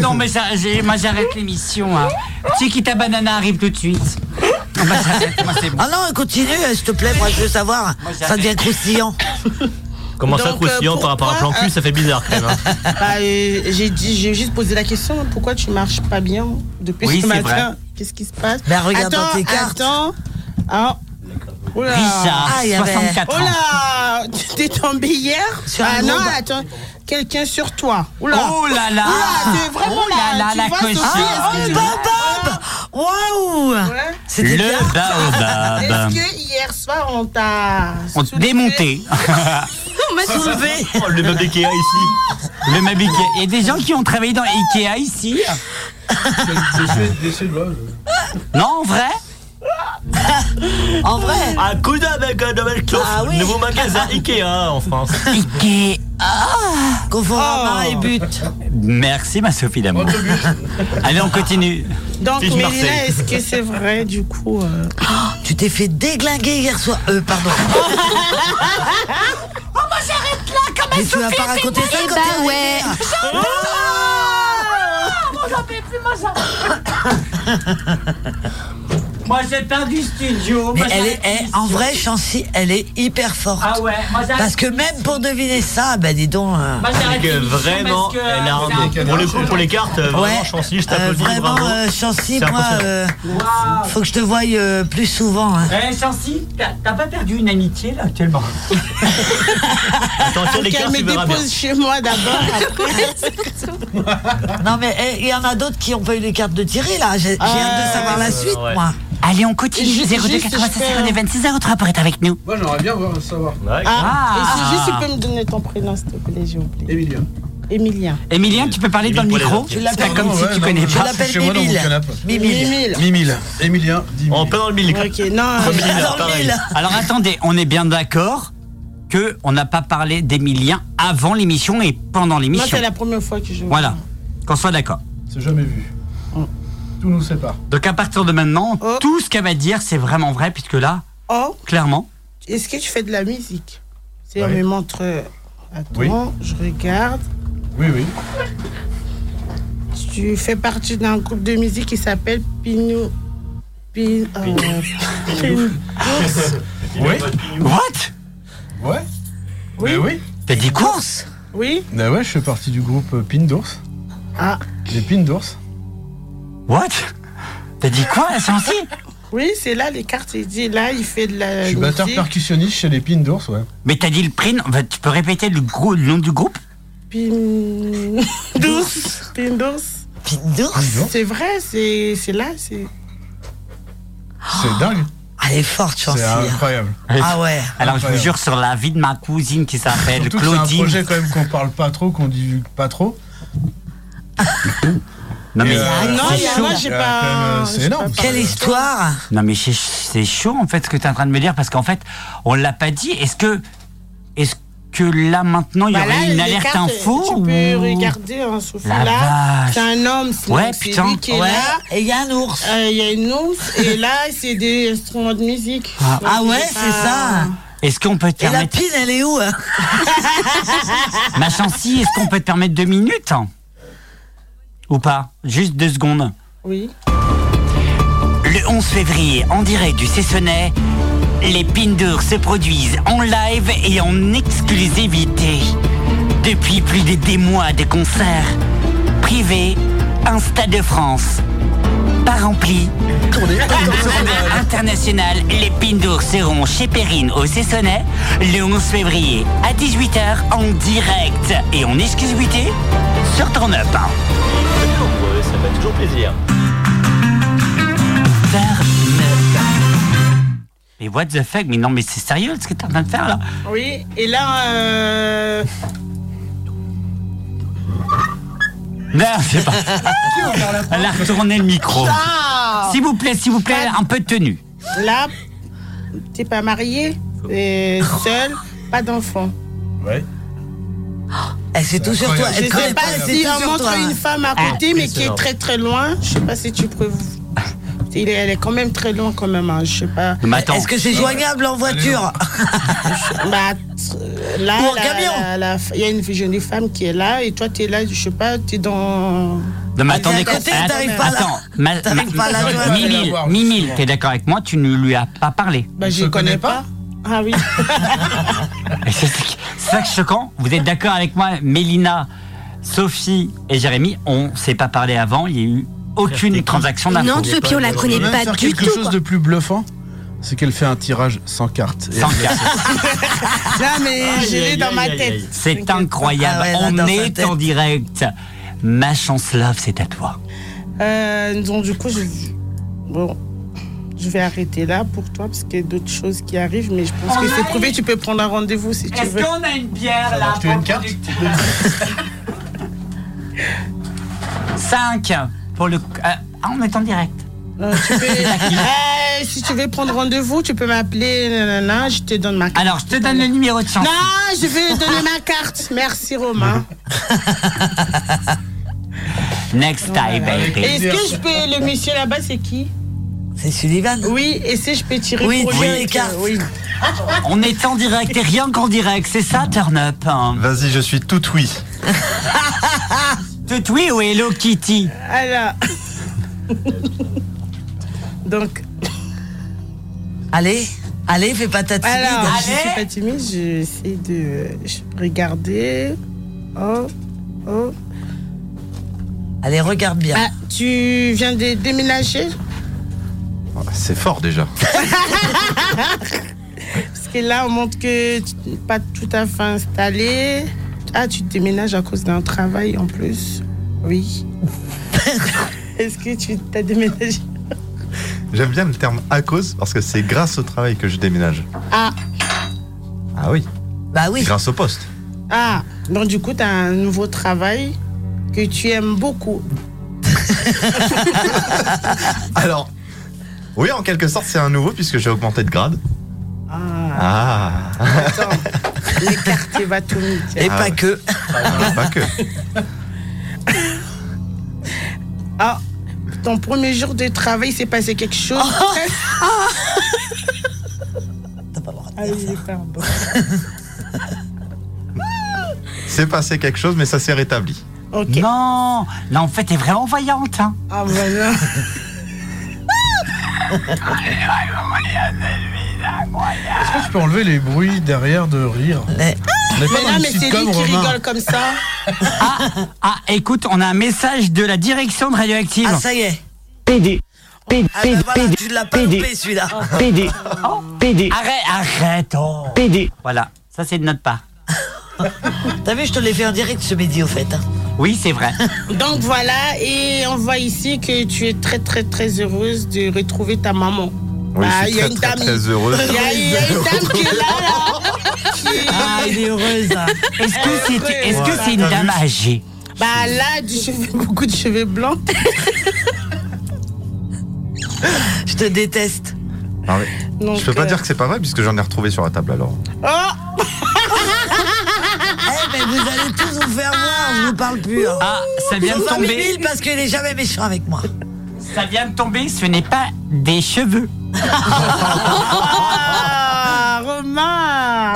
Non, mais ça, moi j'arrête l'émission. Hein. Chiquita Banana arrive tout de suite. Ah, bah, moi, bon. Ah non, continue, euh, s'il te plaît, moi je veux savoir. Moi, Ça devient croustillant. Comment ça, Donc, euh, croustillant par rapport à un plan cul, ça fait bizarre quand même. hein. Bah, euh, j'ai juste posé la question pourquoi tu marches pas bien depuis Oui, ce matin Qu'est-ce qui se passe Ben, regarde attends, dans tes cartes. Attends. Ah. Oula. Richard, Ah, y avait- 64 Oh ans. là Tu t'es tombé hier Sur un Ah non, bas. attends. Quelqu'un sur toi. Oula. Oh là là Oula, c'est vraiment Oh là là, la est-ce que tu- Baobab Waouh. C'était. Le baobab. Est-ce que hier soir on t'a On soulevé démonté. On m'a Soulevé. Oh, le meuble Ikea ici. Le même Ikea. Il y a des gens qui ont travaillé dans Ikea ici. Non, en vrai En vrai Un coup avec un cloth. Ah oui. Nouveau magasin Ikea en France. Ikea. confond Rama et but. Merci ma Sophie d'amour. Allez, on continue. Donc, Fiche Mélina, est-ce que c'est vrai, du coup euh, Tu t'es fait déglinguer hier soir. Euh, pardon. Oh, moi j'arrête là comme Mais tu vas pas raconter ça Eh quand bah ouais. Oh, j'en peux plus, moi j'arrête. Moi j'ai perdu du studio. Mais Moi, elle est, elle- en vrai, Chancy, elle est hyper forte. Ah ouais, moi Parce que même pour deviner ça, bah dis donc. euh, Moi Que vraiment, parce que, elle a euh, un Pour le coup, pour les cartes, euh, vraiment, Chancy, je euh, t'applaudis, vraiment, bravo. euh, Chancy, moi, euh, faut que je te voie euh, plus souvent. hein. Eh Chancy, t'as pas perdu une amitié là actuellement? Attends, tire les cartes, tu verras bien. chez moi d'abord. Non mais eh, il y en a d'autres qui ont pas eu les cartes de tirer là. J'ai hâte de savoir la suite, moi. Allez, on continue. Juste- 02 juste, 96 je peux- 02 26 0 3 pour être avec nous. Moi, j'aimerais bien voir, savoir. Ouais. Ah, et si juste Ah. tu peux me donner ton prénom, s'il te plaît, j'ai oublié. Emilien. Emilien. Emilien, tu peux parler dans le micro autres. Tu l'appelles C'est pas comme Non, si ouais, tu non, connais je Je pas. l'appelle chez moi dans mon Mimile. canapé. Mimile. Mimile. Dis En plein dans le mille. Ok, non. Euh, Dans le pareil. mille. Alors attendez, on est bien d'accord que on n'a pas parlé d'Emilien avant l'émission et pendant Moi, l'émission. c'est la première fois que je Voilà, qu'on soit d'accord. C'est jamais vu. Tout nous sépare. Donc à partir de maintenant, Oh. tout ce qu'elle va dire, c'est vraiment vrai, puisque là, Oh, clairement, est-ce que tu fais de la musique? C'est on Ouais. me montre. euh, Attends, Oui. je regarde. Oui, oui. Tu fais partie d'un groupe de musique qui s'appelle Pino. Pin, euh, Pin- Oui. what? Ouais. Oui. oui. T'as dit quoi Oui Bah ouais, je fais partie du groupe Pin d'ours. Ah, Les Pin d'ours. What? T'as dit quoi, la oui, c'est là les cartes. Il dit là, il fait de la Je suis batteur musique. percussionniste chez les Pin d'ours, ouais. Mais t'as dit le bah, tu peux répéter le, gros, le nom du groupe? Pin d'ours. Pin d'ours. Pin d'ours? C'est vrai, c'est c'est là, c'est. C'est dingue. Elle est forte, Chancy. C'est incroyable. Ah ouais. Alors je vous jure sur la vie de ma cousine qui s'appelle que c'est un Claudine. projet quand même qu'on parle pas trop, qu'on divulgue pas trop. Non mais, euh, non, c'est chaud. moi, j'ai Euh, pas. même, euh, c'est j'ai énorme. pas Quelle histoire Non mais c'est- c'est chaud en fait ce que tu es en train de me dire parce qu'en fait on l'a pas dit. Est-ce que est-ce que là maintenant il y Bah aurait là, une alerte cartes, info Tu peux ou- regarder hein, sous La là. C'est un homme, c'est Ouais, c'est putain. lui qui est Ouais. là. Et il y a un ours. Euh, Il y a une ours et là, c'est des instruments de musique. Ah. Ah ouais, est c'est pas- ça. Est-ce qu'on peut te Et la permettre pine, elle est où hein? Ma chancy Est-ce qu'on peut te permettre deux minutes? Ou pas Juste deux secondes. Oui. Le 11 février, en direct du Cessonnet, les Pinders se produisent en live et en exclusivité. Depuis plus de des mois de concerts privés, un Stade de France. Pas rempli. Tournée internationale, les Pinders seront chez Perrine au Cessonnet le 11 février à 18h en direct et en exclusivité sur Turn Up. Ça fait toujours plaisir. Et what the fuck Mais non, mais c'est sérieux ce que t'es en train de faire là Oui. Et là, euh, Non, c'est pas. Elle a retourné le micro. Ah S'il vous plaît, s'il vous plaît, un peu de tenue. là, t'es pas marié, t'es seul, pas d'enfant. Ouais. Elle sait tout sur toi. Je Elle connaît sais pas, si on montre une femme à Ah, côté, mais qui est très très loin. Je sais pas si tu peux. Il est- Elle est quand même très loin quand même. hein, Je sais pas. Est-ce que c'est joignable en voiture Bah, euh, là, Ou en la- camion. la- la- il y a une jeune femme qui est là et toi tu es là, je sais pas, tu es dans. Non, mais Ah, attendez, côté, t'arrives pas là. attends, ma- ma- pas t'es d'accord avec moi Tu ne lui as pas parlé. Bah, je se connais pas. Ah oui. C'est ça que je choquant. Vous êtes d'accord avec moi Mélina, Sophie et Jérémy, on s'est pas parlé avant. Il y a eu aucune transaction d'info. Non, Sophie, on la connaît pas du quelque tout. chose de plus bluffant, c'est qu'elle fait un tirage sans carte. Sans carte. Non, mais Aïe, je l'ai dans ma tête. C'est incroyable. Ah ouais, là, on est en direct. Ma chance love, c'est à toi. Euh, donc, du coup, je. Bon. Je vais arrêter là pour toi parce qu'il y a d'autres choses qui arrivent, mais je pense On que c'est prouvé. une- Tu peux prendre un rendez-vous si tu Est-ce veux. qu'on a une bière Ça là tu as une carte producteur? 5 pour le. euh, ah, on est en direct. Euh, tu peux- Euh, si tu veux prendre rendez-vous, tu peux m'appeler, nanana, je te donne ma carte. Alors, je te donne le numéro de chanson. Non, je vais donner ma carte. Merci, Romain. Next time, baby. Est-ce que je peux. Le monsieur là-bas, c'est qui? C'est Sullivan Oui, et si je peux tirer Oui, pour les cartes. Oui. On est en direct et rien qu'en direct, c'est ça, Turn Up hein. Vas-y, je suis tout oui. Tout oui ou Hello Kitty? Alors. Donc, Allez, allez, fais pas ta timide. alors je suis pas timide, j'essaie de je regarder. Oh, oh. Allez, regarde bien. Ah, tu viens de déménager? C'est fort déjà. Parce que là, on montre que tu n'es pas tout à fait installé. Ah, tu déménages à cause d'un travail en plus. Oui. Est-ce que tu t'as déménagé? J'aime bien le terme à cause parce que c'est grâce au travail que je déménage. Ah, Ah oui. Bah oui. Grâce au poste. ah. Donc, du coup, tu as un nouveau travail que tu aimes beaucoup. Alors, oui, en quelque sorte, c'est un nouveau puisque j'ai augmenté de grade. Ah. Ah. Attends, les quartiers batomiques. Et Ah pas ouais. que. Ah, pas que. Ah, ton premier jour de travail, il s'est passé quelque chose. Ah oui, pardon. C'est passé quelque chose, mais ça s'est rétabli. Ok. Non, là en fait, t'es vraiment voyante. Hein. Ah voilà. Est-ce que tu peux enlever les bruits derrière de rire Mais- On n'est pas Mais dans là, mais c'est lui qui Romain. rigole comme ça. Ah, ah, écoute, on a un message de la direction de Radioactive. Ah, ça y est. PD. PD. Ah, bah voilà, tu l'as pas loupé celui-là. PD. PD. Arrête, arrête. Oh. PD. Voilà, ça c'est de notre part. T'as vu, je te l'ai fait en direct ce midi, au fait. hein. Oui, c'est vrai. Donc voilà, et on voit ici que tu es très très très heureuse de retrouver ta maman. Oui, Bah, je suis y a très une très dame- très heureuse. Il y, a- il y a une dame qui est là, là. qui- Ah, elle est heureuse. hein. Est-ce que c'est est-ce que Voilà, c'est une dame âgée? Bah là, du cheveu- beaucoup de cheveux blancs. Je te déteste. Donc, Je peux pas euh, dire que c'est pas vrai puisque j'en ai retrouvé sur la table alors. Oh Eh, mais vous allez tous vous faire voir, je vous parle plus. hein. Ah, ça vient de tomber. Parce qu'il est jamais méchant avec moi. Ça vient de tomber, ce n'est pas des cheveux. Ah, Romain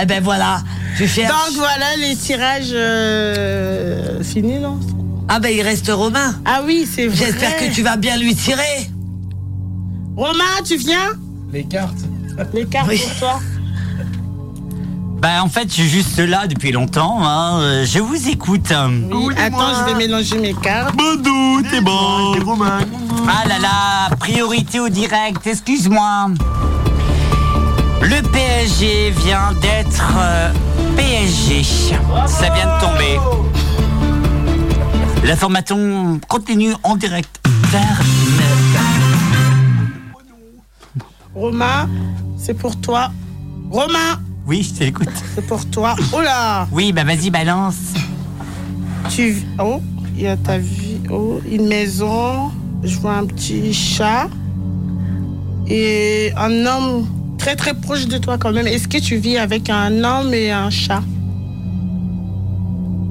Eh ben voilà, je cherche. Donc voilà les tirages euh, finis, non? Ah ben il reste Romain. Ah oui, c'est vrai. J'espère que tu vas bien lui tirer. Romain, tu viens? Les cartes. Les cartes Oui. pour toi. Bah en fait, je suis juste là depuis longtemps. hein. Euh, Je vous écoute. Oui, attends, je vais mélanger mes cartes. Badou, t'es bon. Ah là là, priorité au direct, excuse-moi. Le PSG vient d'être euh, PSG. Ça vient de tomber. L'information continue en direct. Vers Romain, c'est pour toi. Romain, Oui, je t'écoute. c'est pour toi. Oh là Oui, bah vas-y, balance. Tu. Oh, il y a ta vie. Oh, une maison. Je vois un petit chat. Et un homme très très proche de toi quand même. Est-ce que tu vis avec un homme et un chat?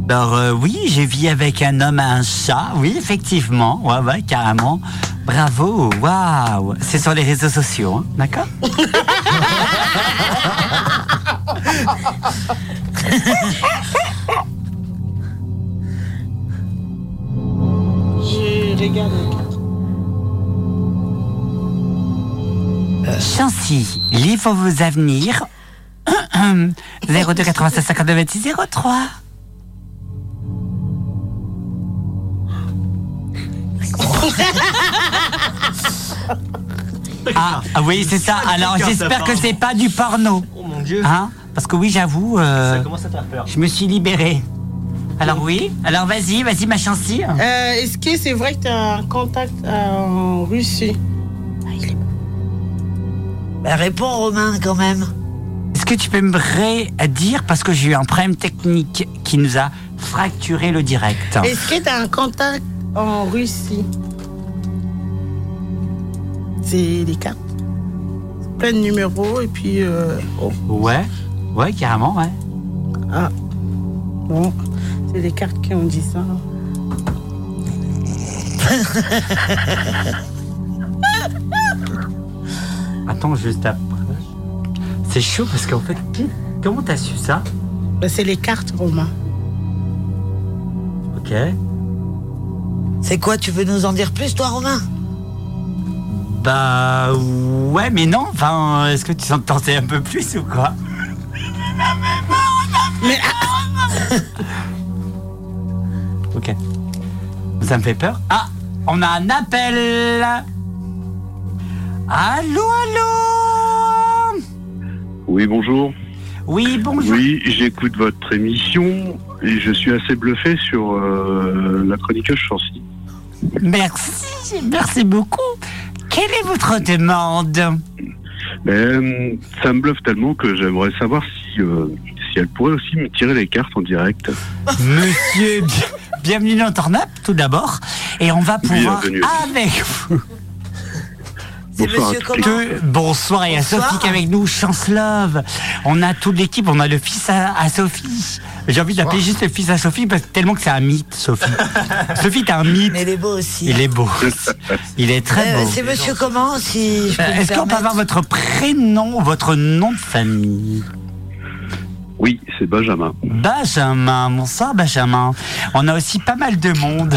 Alors euh, oui, je vis avec un homme et un chat. Oui, effectivement. Ouais, ouais, carrément. Bravo, waouh. C'est sur les réseaux sociaux, hein, d'accord? Je regarde cartes. Chancy, livre vos avenirs. 02 96 52 26 03. Ah, ah oui, c'est ça. Alors j'espère que c'est pas du porno. Oh mon dieu. Hein Parce que oui, j'avoue, euh, Ça commence à faire peur. je me suis libéré. Alors oui, alors vas-y, vas-y ma Chancy. Euh, Est-ce que c'est vrai que tu as un contact euh, en Russie? Ben réponds Romain quand même. Est-ce que tu peux me redire, parce que j'ai eu un problème technique qui nous a fracturé le direct. Est-ce que tu as un contact en Russie? C'est les cartes. Plein de numéros et puis. euh, oh. Ouais, ouais, carrément, ouais. Ah. Bon, c'est les cartes qui ont dit ça. Attends, juste après. C'est chaud parce qu'en fait, comment t'as su ça? Ben, c'est les cartes, Romain. Ok. C'est quoi, tu veux nous en dire plus, toi, Romain? Bah ouais, mais non. Enfin, est-ce que tu t'en sais un peu plus ou quoi? Mais Ok. Ça me fait peur? Ah, on a un appel. Allô, allô? Oui, bonjour. Oui, bonjour. Oui, j'écoute votre émission et je suis assez bluffé sur euh, la chroniqueuse Chancy. Merci, merci beaucoup. Quelle est votre demande? Euh, ça me bluffe tellement que j'aimerais savoir si, euh, si elle pourrait aussi me tirer les cartes en direct. Monsieur, bi- bienvenue dans Tornap, tout d'abord. Et on va pouvoir, bienvenue. avec vous. Bonsoir à monsieur comment bonsoir, il y a Bonsoir. Sophie qui est avec nous, Chance Love. On a toute l'équipe, on a le fils à, à Sophie. J'ai envie d'appeler juste le fils à Sophie parce que tellement que c'est un mythe, Sophie. Sophie, t'es un mythe. Mais il est beau aussi. Il est beau. Il est très Euh, beau. c'est monsieur comment, si Euh, Est-ce qu'on peut avoir votre prénom, votre nom de famille? Oui, c'est Benjamin. Benjamin, bonsoir Benjamin. On a aussi pas mal de monde.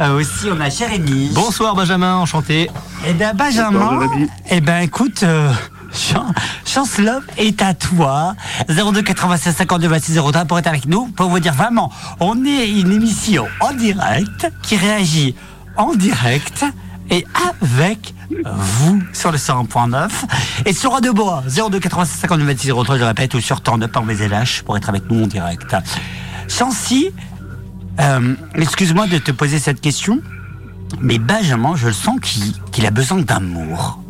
Euh, aussi, on a Jérémy. Bonsoir Benjamin, enchanté. Eh ben Benjamin, Bonsoir, eh ben écoute, euh, Chan- Chance Love est à toi. 02 96 52 26 03 pour être avec nous, pour vous dire vraiment, on est une émission en direct qui réagit en direct et avec vous sur le 101.9 et sur Radio Bois 02 96 52 26 03 je répète ou sur Turn Up par VZLH pour être avec nous en direct. Chancy, euh, excuse-moi de te poser cette question, mais Benjamin, je le sens qu'il a besoin d'amour.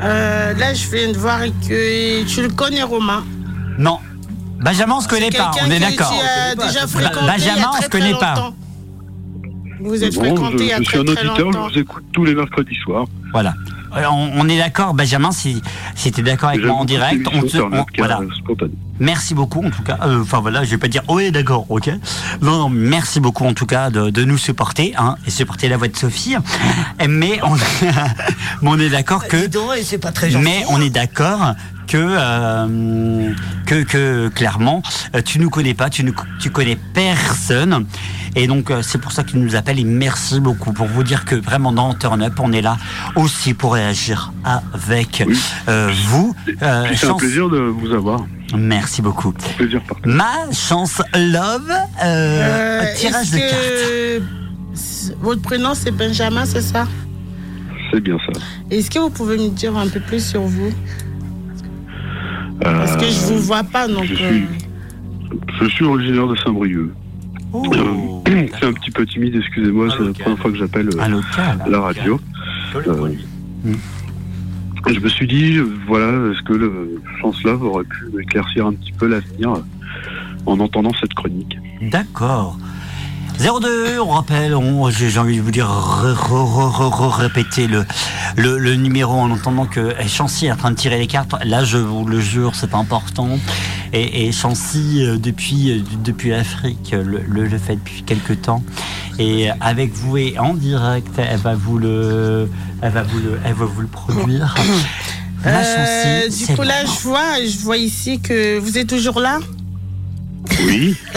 Euh, là, je viens de voir que tu le connais, Romain. Non. Benjamin, on se connaît pas, on est d'accord. Benjamin, on se connaît pas. Vous êtes Bon, fréquenté je, a je suis un auditeur, je vous écoute tous les mercredis soirs. Voilà. Euh, On, on est d'accord, Benjamin, si, si tu es d'accord avec moi en direct, on te, on- voilà. Merci beaucoup en tout cas. Euh, Enfin voilà, je vais pas dire oui d'accord, ok. Non, non, merci beaucoup en tout cas de, de nous supporter hein, et supporter la voix de Sophie. Mais on, mais on est d'accord que. Dis donc, et c'est pas très gentil. Mais on est d'accord que, euh, que, que clairement, euh, tu nous connais pas, tu ne tu connais personne. Et donc, euh, c'est pour ça qu'il nous appelle. Et merci beaucoup pour vous dire que vraiment dans Turn Up, on est là aussi pour réagir avec euh, vous. Euh, C'est un plaisir de vous avoir. Merci beaucoup. Plaisir. Ma chance love, euh, Euh, tirage est-ce de que cartes. Votre prénom, c'est Benjamin, c'est ça? C'est bien ça. Est-ce que vous pouvez me dire un peu plus sur vous? Parce que je vous vois pas, donc. je euh, suis, je suis originaire de Saint-Brieuc. Oh, Euh, c'est un petit peu timide, excusez-moi, c'est la première fois que j'appelle euh, la radio. Euh, je me suis dit, voilà, est-ce que le Chance-Love aurait pu éclaircir un petit peu l'avenir euh, en entendant cette chronique D'accord. 02, on rappelle, on- j'ai envie de vous dire, re- re- re- re- re- répéter le, le, le numéro en entendant que Chancy est en train de tirer les cartes. Là, je vous le jure, c'est important. Et, et Chancy, euh, depuis, euh, depuis l'Afrique, le, le, le fait depuis quelques temps. Et avec vous et en direct, elle va vous le, elle va vous le, elle va vous le produire. Euh, Chancy, du c'est coup, là, je vois, je vois ici que vous êtes toujours là? Oui.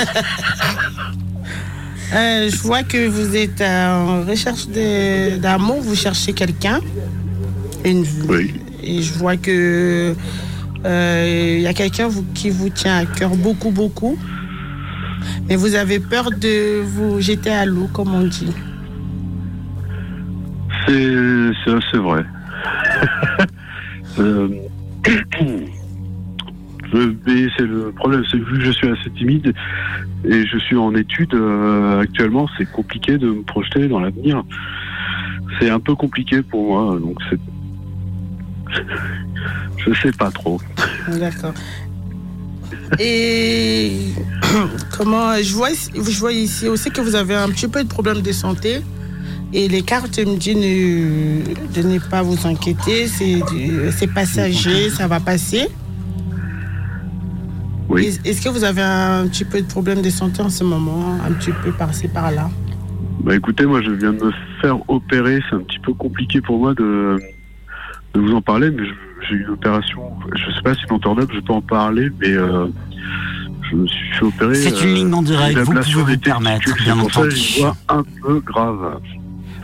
Euh, je vois que vous êtes en recherche d'amour, vous cherchez quelqu'un. Une- et je vois que euh, il y a quelqu'un qui vous tient à cœur beaucoup, beaucoup. Mais vous avez peur de vous jeter à l'eau, comme on dit. C'est vrai. Euh, mais c'est le problème, c'est vu que je suis assez timide et je suis en études euh, actuellement, c'est compliqué de me projeter dans l'avenir. C'est un peu compliqué pour moi, donc c'est. Je sais pas trop. D'accord. Et comment je vois, je vois ici aussi que vous avez un petit peu de problème de santé. Et les cartes me disent de ne pas vous inquiéter, c'est passager, ça va passer. Oui. Est-ce que vous avez un petit peu de problème de santé en ce moment, un petit peu par-ci par-là? Bah écoutez, moi je viens de me faire opérer, c'est un petit peu compliqué pour moi de, de vous en parler, mais j'ai eu une opération, je sais pas si dans Turn Up je peux en parler, mais euh, je me suis fait opérer. C'est une euh, ligne en direct, vous pouvez vous permettre, bien entendu. voix un peu grave.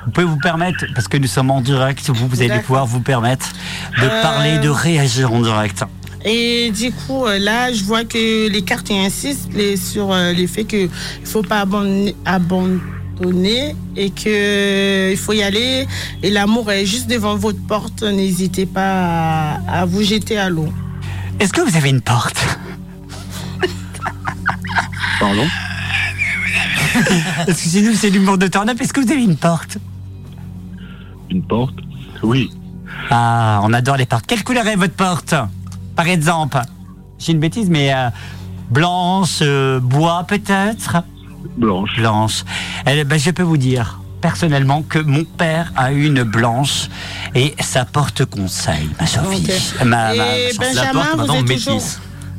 Vous pouvez vous permettre, parce que nous sommes en direct, vous, vous allez pouvoir vous permettre de Euh, parler, de réagir en direct. Et du coup, euh, là, je vois que les cartes insistent sur euh, le fait qu'il ne faut pas abandonner, abandonner et qu'il faut y aller. Et l'amour est juste devant votre porte. N'hésitez pas à, à vous jeter à l'eau. Est-ce que vous avez une porte? Pardon? Excusez-nous, c'est l'humour de Turn Up. Est-ce que vous avez une porte? Une porte? Oui. Ah, on adore les portes. Quelle couleur est votre porte? Par exemple J'ai une bêtise, mais euh, blanche, euh, bois peut-être? Blanche. Blanche. Elle, ben, je peux vous dire personnellement que mon père a une blanche et ça porte conseil, ma Sophie. Ma, Et ma- Benjamin, la porte vous êtes toujours-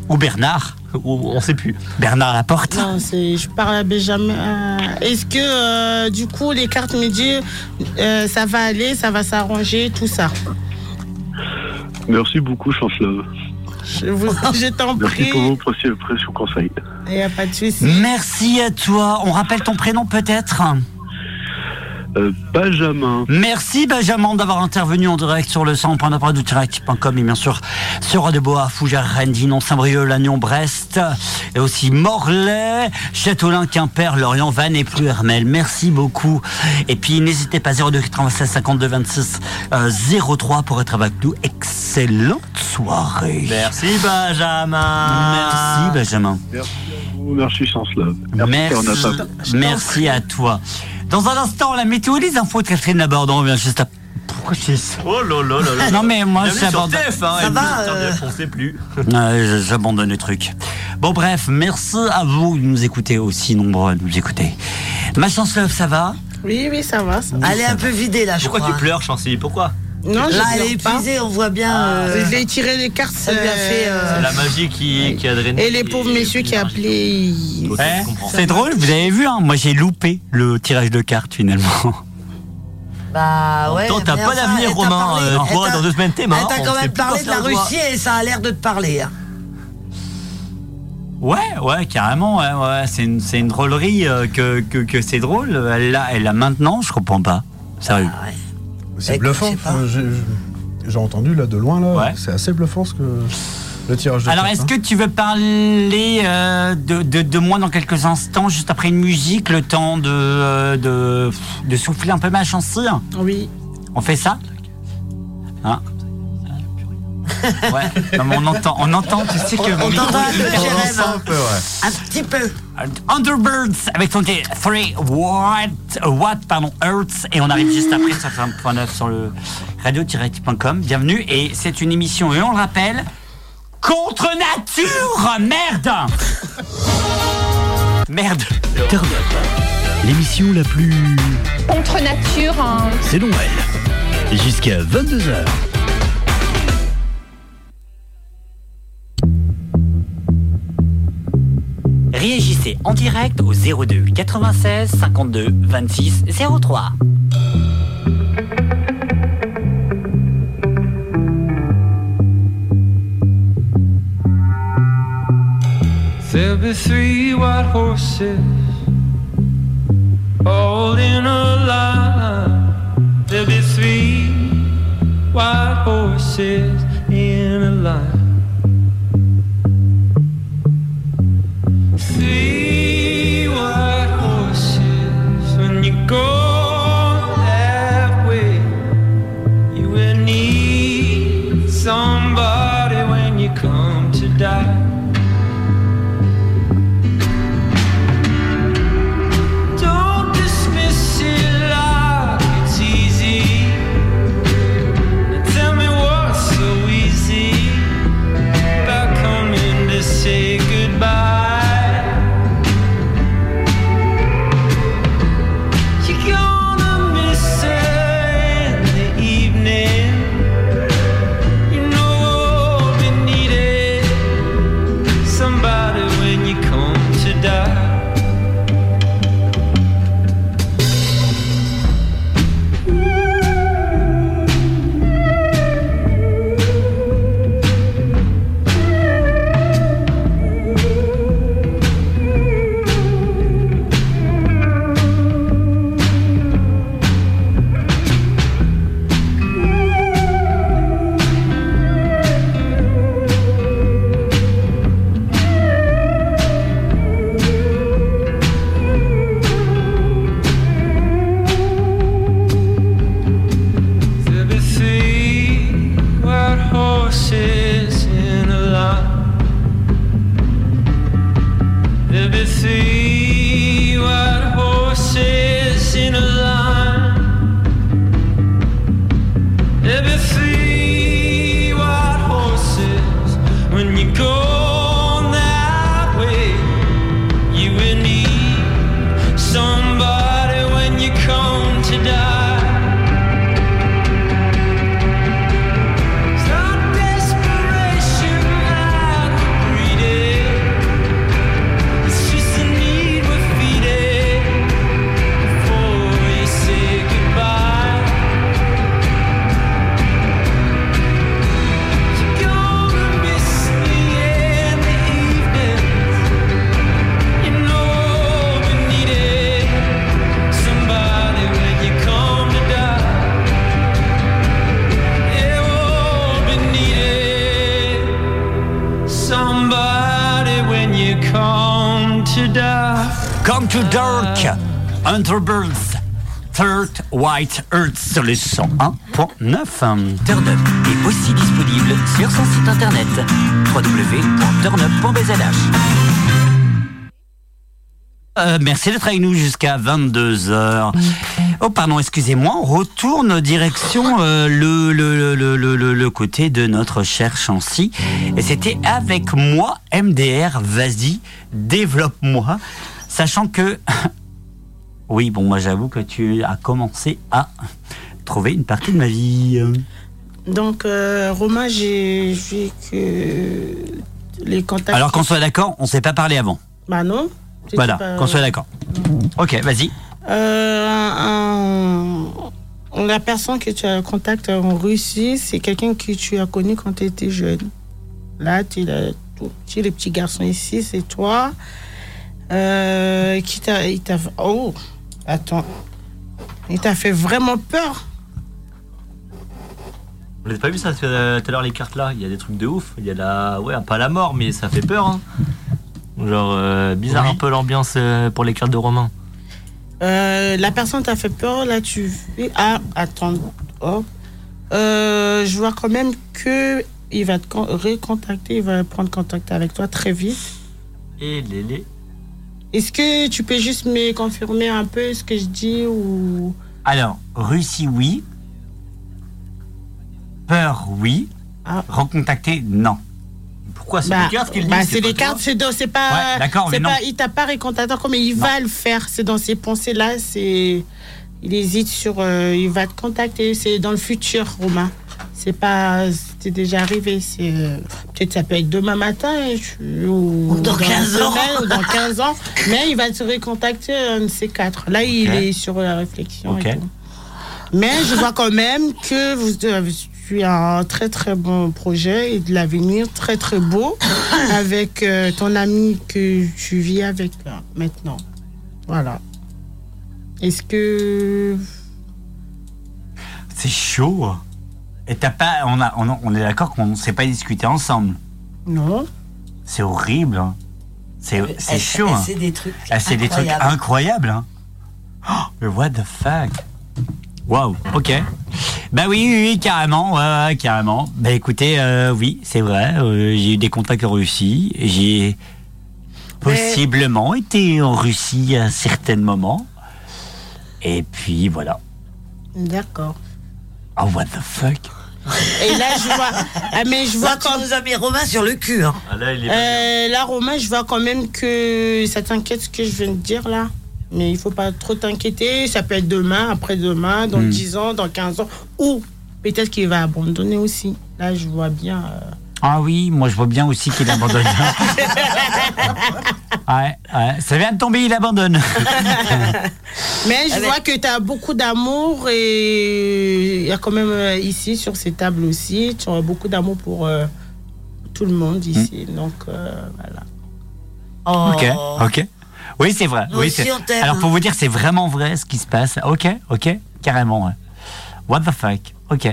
Ou Bernard, ou on sait plus. Bernard Laporte. Non, je parle à Benjamin. Euh, Est-ce que, euh, du coup, les cartes me disent euh, ça va aller, ça va s'arranger, tout ça? Merci beaucoup, Chancelove. Je, vous, je t'en Merci prie. pour vos précieux, précieux conseils. Il n'y a pas de souci. Merci à toi. On rappelle ton prénom peut-être? Benjamin. Merci Benjamin d'avoir intervenu en direct sur le 100.com et bien sûr sur Rodebois, Fougères, Rennes, Dinon, Saint-Brieuc, Lannion, Brest et aussi Morlaix, Châteaulin, Quimper, Lorient, Vannes et plus Hermel. Merci beaucoup. Et puis n'hésitez pas 02 96 52 26 euh, 03 pour être avec nous. Excellente soirée. Merci Benjamin. Merci Benjamin. Merci à vous, merci Chancelove. Merci, merci à toi. Dans un instant, la météo et les infos de Catherine Laborde. On revient juste après. Pourquoi je fais ça Oh là là là là. Non, mais moi, Bienvenue sur j'abandonne. TF1, Ça va, puis sur euh, TF1, on sait plus. Ouais, je- J'abandonne le truc. Bon, bref, merci à vous de nous écouter aussi, nombreux à nous écouter. Ma chance, Love, ça va? Oui, oui, ça va. Ça va. Elle est un peu vidée là, je Pourquoi crois. tu pleures, Chancy? Pourquoi? Non, je Là, elle est pas. épuisée, on voit bien. Ah, euh, Je l'ai tiré les cartes. Ça lui a fait, euh, C'est la magie qui, qui a drainé. Et les pauvres messieurs qui appelaient. Ouais, comprends. C'est drôle, vous avez vu, hein, moi j'ai loupé le tirage de cartes finalement. Bah ouais. Attends, t'as pas d'avenir, Romain. parlé, Euh, toi, dans deux semaines, t'es mort. Elle t'a on quand même parlé de la. Russie et ça a l'air de te parler. hein. Ouais, ouais, carrément, ouais, ouais. C'est une, c'est une drôlerie euh, que, que, que c'est drôle. Elle l'a elle l'a maintenant, je comprends pas. Sérieux. Ah ouais. C'est Écoute, bluffant. Euh, j'ai- J'ai entendu là de loin là. Ouais. C'est assez bluffant ce que le tirage de Alors, est-ce hein. que tu veux parler euh, de, de, de moi dans quelques instants, juste après une musique, le temps de, euh, de, de souffler un peu ma chanson Oui. On fait ça? Hein? Ouais, non, mais on entend, on entend, tu sais que... On t'entend un peu, Jérém. Un peu, ouais. Un petit peu. Underbirds avec son 3 watt, watt pardon, Hertz et on arrive juste après sur 1.9 sur le radio-com. Bienvenue et c'est une émission et on le rappelle contre nature merde merde Turn Up, l'émission la plus... Contre nature, hein. C'est Noël. Jusqu'à 22h. Réagissez en direct au 02 96 52 26 03. There'll be three all in a line. There'll three white horses in a line. I. sur le 101.9. Turn Up est aussi disponible sur son site internet www.turnup.bzh. Euh, merci d'être avec nous jusqu'à 22h. Oh pardon, excusez-moi, on retourne direction euh, le, le, le, le, le- le côté de notre cher Chancy. Et c'était avec moi, MDR, vas-y, développe-moi. Sachant que... Oui, bon, moi j'avoue que tu as commencé à trouver une partie de ma vie. Donc, euh, Romain, j'ai vu que les contacts. Alors qu'on soit d'accord, on s'est pas parlé avant. Bah non. Voilà, pas- qu'on soit d'accord. Ok, vas-y. Euh, un- la personne que tu as contact en Russie, c'est quelqu'un que tu as connu quand tu étais jeune. Là, tu es le petit, le petit garçon ici, c'est toi. Euh, qui t'a, il t'a, oh, attends, il t'a fait vraiment peur? Vous n'avez pas vu ça tout à l'heure les cartes là? Il y a des trucs de ouf. Il y a la. Ouais, pas la mort, mais ça fait peur. hein. Genre, euh, bizarre un peu l'ambiance euh, pour les cartes de Romain. Euh, la personne t'a fait peur, là tu. Ah, attends. Oh. Je vois quand même que il va te con- recontacter, il va prendre contact avec toi très vite. Et les, les. Est-ce que tu peux juste me confirmer un peu ce que je dis ou? Alors, Russie, oui. Peur, oui. Recontacter, non. Pourquoi Bah, bah, c'est les cartes, c'est dans- c'est pas. Ouais, d'accord, c'est mais non. pas- Il t'a pas recontacté encore, mais il va le faire. C'est dans ses pensées là. C'est. Il hésite sur. euh, il va te contacter. C'est dans le futur, Romain. C'est pas. C'était déjà arrivé. C'est euh, peut-être ça peut être demain matin tu- ou, dans une 15 ans. ou dans 15 ans. Mais il va te recontacter un de ces quatre. Là, il est sur la réflexion. Ok. et tout. Mais je vois quand même que vous as un très très bon projet et de l'avenir très très beau avec euh, ton ami que tu vis avec là, maintenant. Voilà. Est-ce que C'est chaud. Et t'as pas. On, a, on, a- on est d'accord qu'on ne s'est pas discuté ensemble. non C'est horrible. hein. C'est c'est chaud. elle hein. des trucs sait des trucs incroyables. hein. Oh, mais what the fuck Waouh, ok. Bah oui, oui, oui, carrément, ouais, ouais, carrément. Bah écoutez, euh, oui, c'est vrai, euh, j'ai eu des contacts en Russie, j'ai possiblement été en Russie à certains moments. Et puis voilà. D'accord. Oh, what the fuck? Et là je vois ah, mais je vois quand nous as mis Romain sur le cul. Hein. Ah, là, il est. Euh, là Romain, je vois quand même que ça t'inquiète ce que je viens de dire là. Mais il faut pas trop t'inquiéter, ça peut être demain, après-demain, dans Hmm. 10 ans, dans 15 ans ou peut-être qu'il va abandonner aussi. Là, je vois bien euh, Ah oui, moi je vois bien aussi qu'il abandonne. ouais, ouais, ça vient de tomber, il abandonne. Mais je vois que tu as beaucoup d'amour et il y a quand même euh, ici, sur ces tables aussi, tu as beaucoup d'amour pour euh, tout le monde ici. Hmm. Donc euh, voilà. Ok, ok. Oui, c'est vrai. Nous oui, aussi, c'est- on t'aime, Alors, hein. pour vous dire, c'est vraiment vrai ce qui se passe. Ok, ok, carrément. ouais. What the fuck? Ok.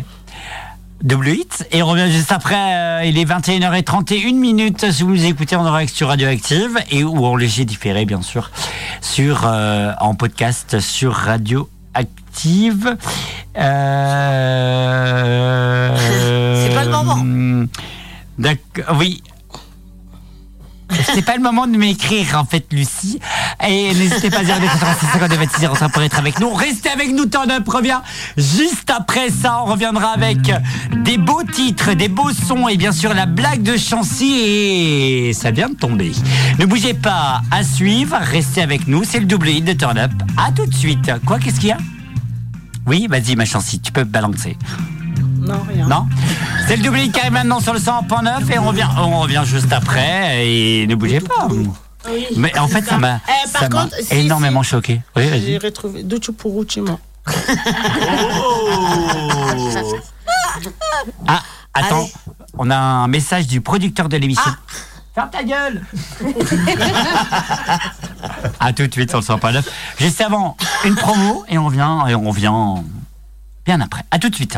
Double hit. Et on revient juste après. euh, il est 21h31 minutes. Si vous nous écoutez en direct sur Radioactive et ou en léger différé, bien sûr, sur, euh, en podcast sur Radioactive. Euh, C'est pas le moment. D'accord, oui. C'est pas le moment de m'écrire en fait Lucie. Et n'hésitez pas à 086 52 26 05 pour être avec nous. Restez avec nous Turn Up revient juste après ça. On reviendra avec des beaux titres des beaux sons et bien sûr la blague de Chancy et ça vient de tomber. Ne bougez pas à suivre restez avec nous. C'est le double hit de Turn Up à tout de suite. Quoi qu'est-ce qu'il y a? Oui vas-y ma Chancy tu peux balancer Non, rien. non C'est le double qui arrive maintenant sur le 100.9 et on revient, on revient juste après et ne bougez pas. Mais en fait, ça m'a ça si, énormément choqué. Oui, J'ai retrouvé Duchu Puruchima. Ah, attends, on a un message du producteur de l'émission. Ferme ta gueule À tout de suite sur le 100.9. Juste avant, une promo et on vient et on revient bien après. À tout de suite.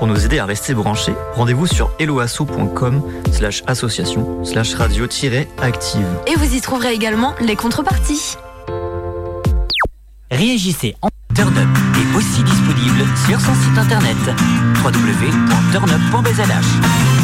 Pour nous aider à rester branchés, rendez-vous sur helloasso.com slash association slash radio-active. Et vous y trouverez également les contreparties. Réagissez en Turn Up est aussi disponible sur son site internet www.turnup.bzh.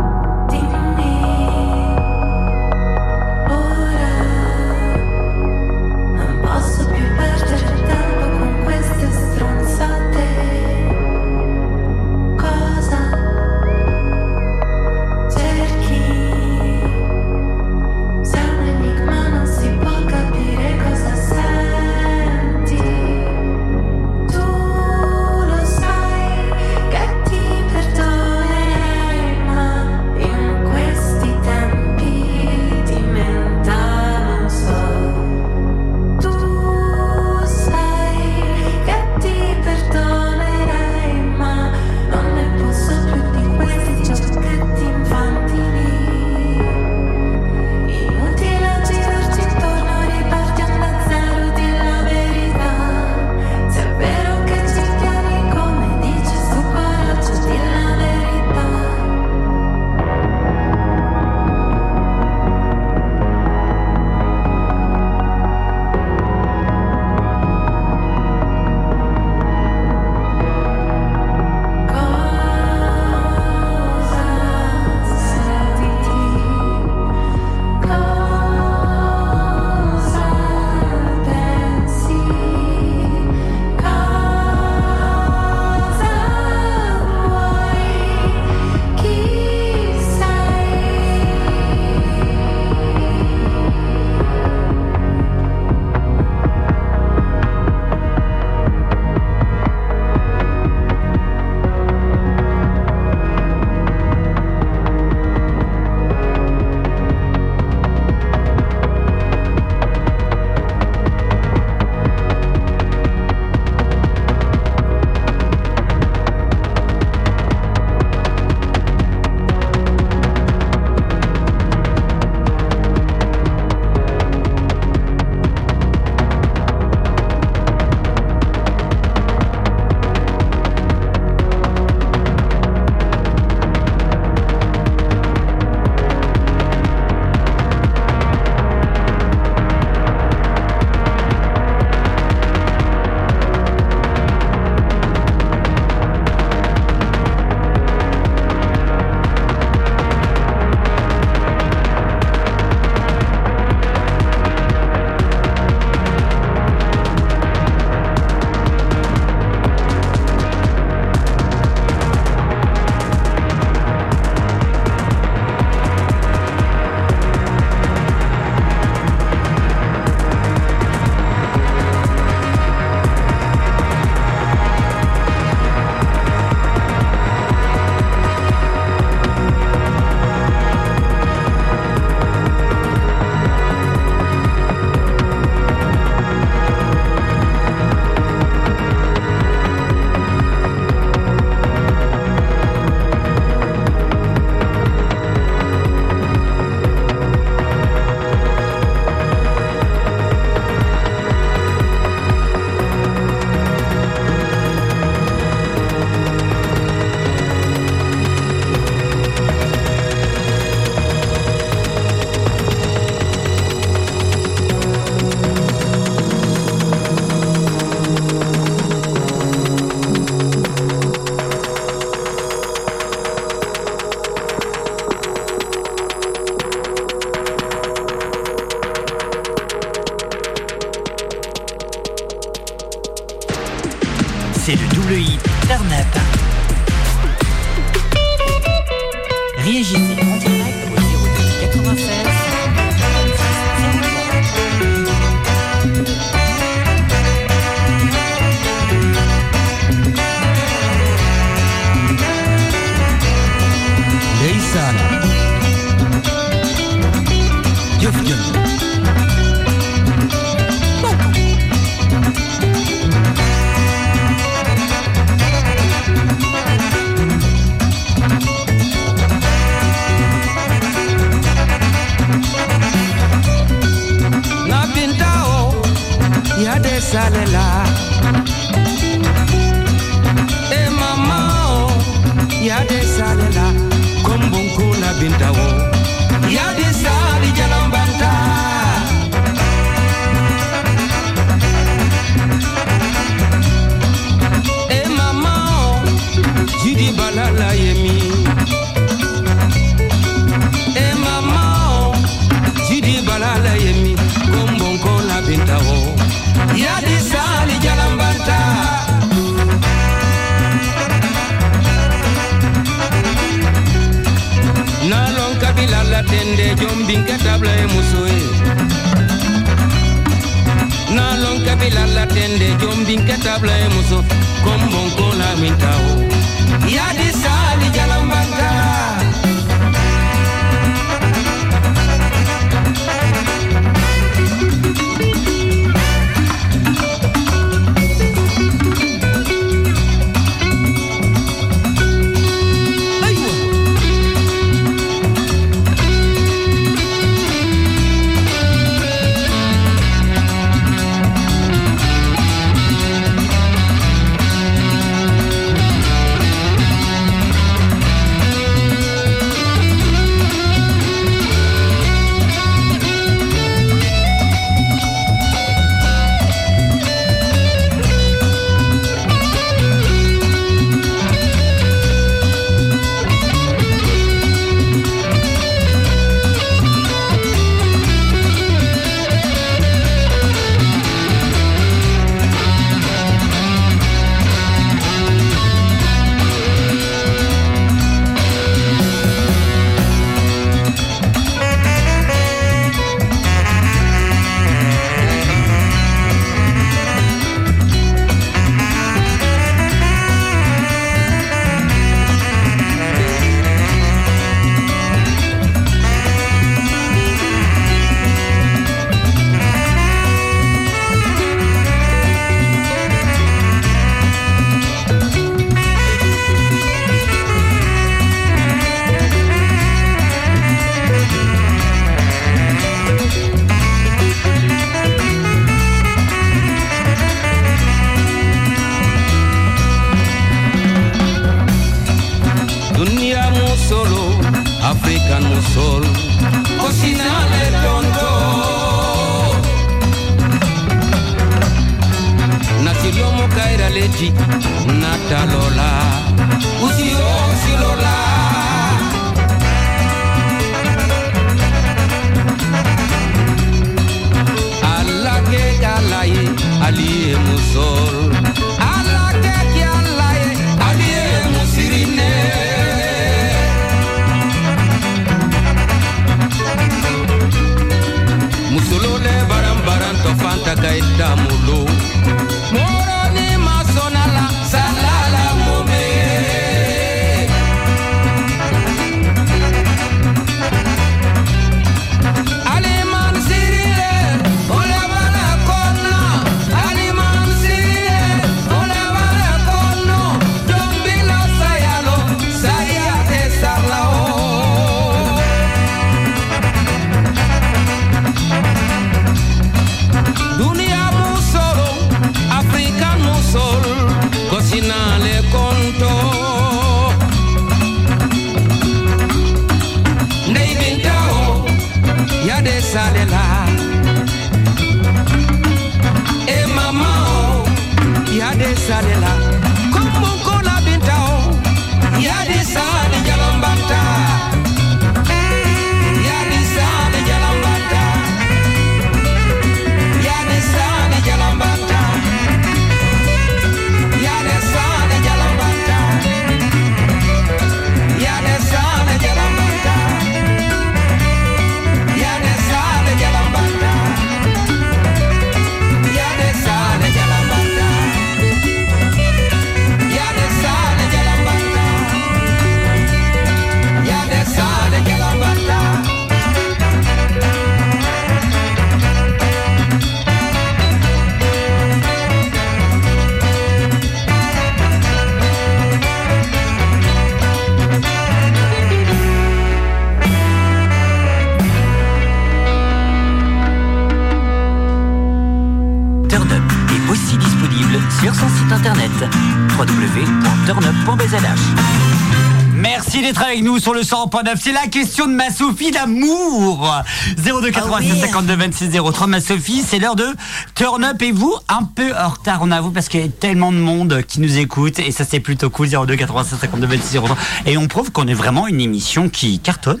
C'est la question de ma Sophie d'amour. 02 86 oh oui. 52 26 03. Ma Sophie, c'est l'heure de Turn Up et vous, un peu en retard, on avoue, parce qu'il y a tellement de monde qui nous écoute et ça, c'est plutôt cool. 02 86 52 26 03. Et on prouve qu'on est vraiment une émission qui cartonne.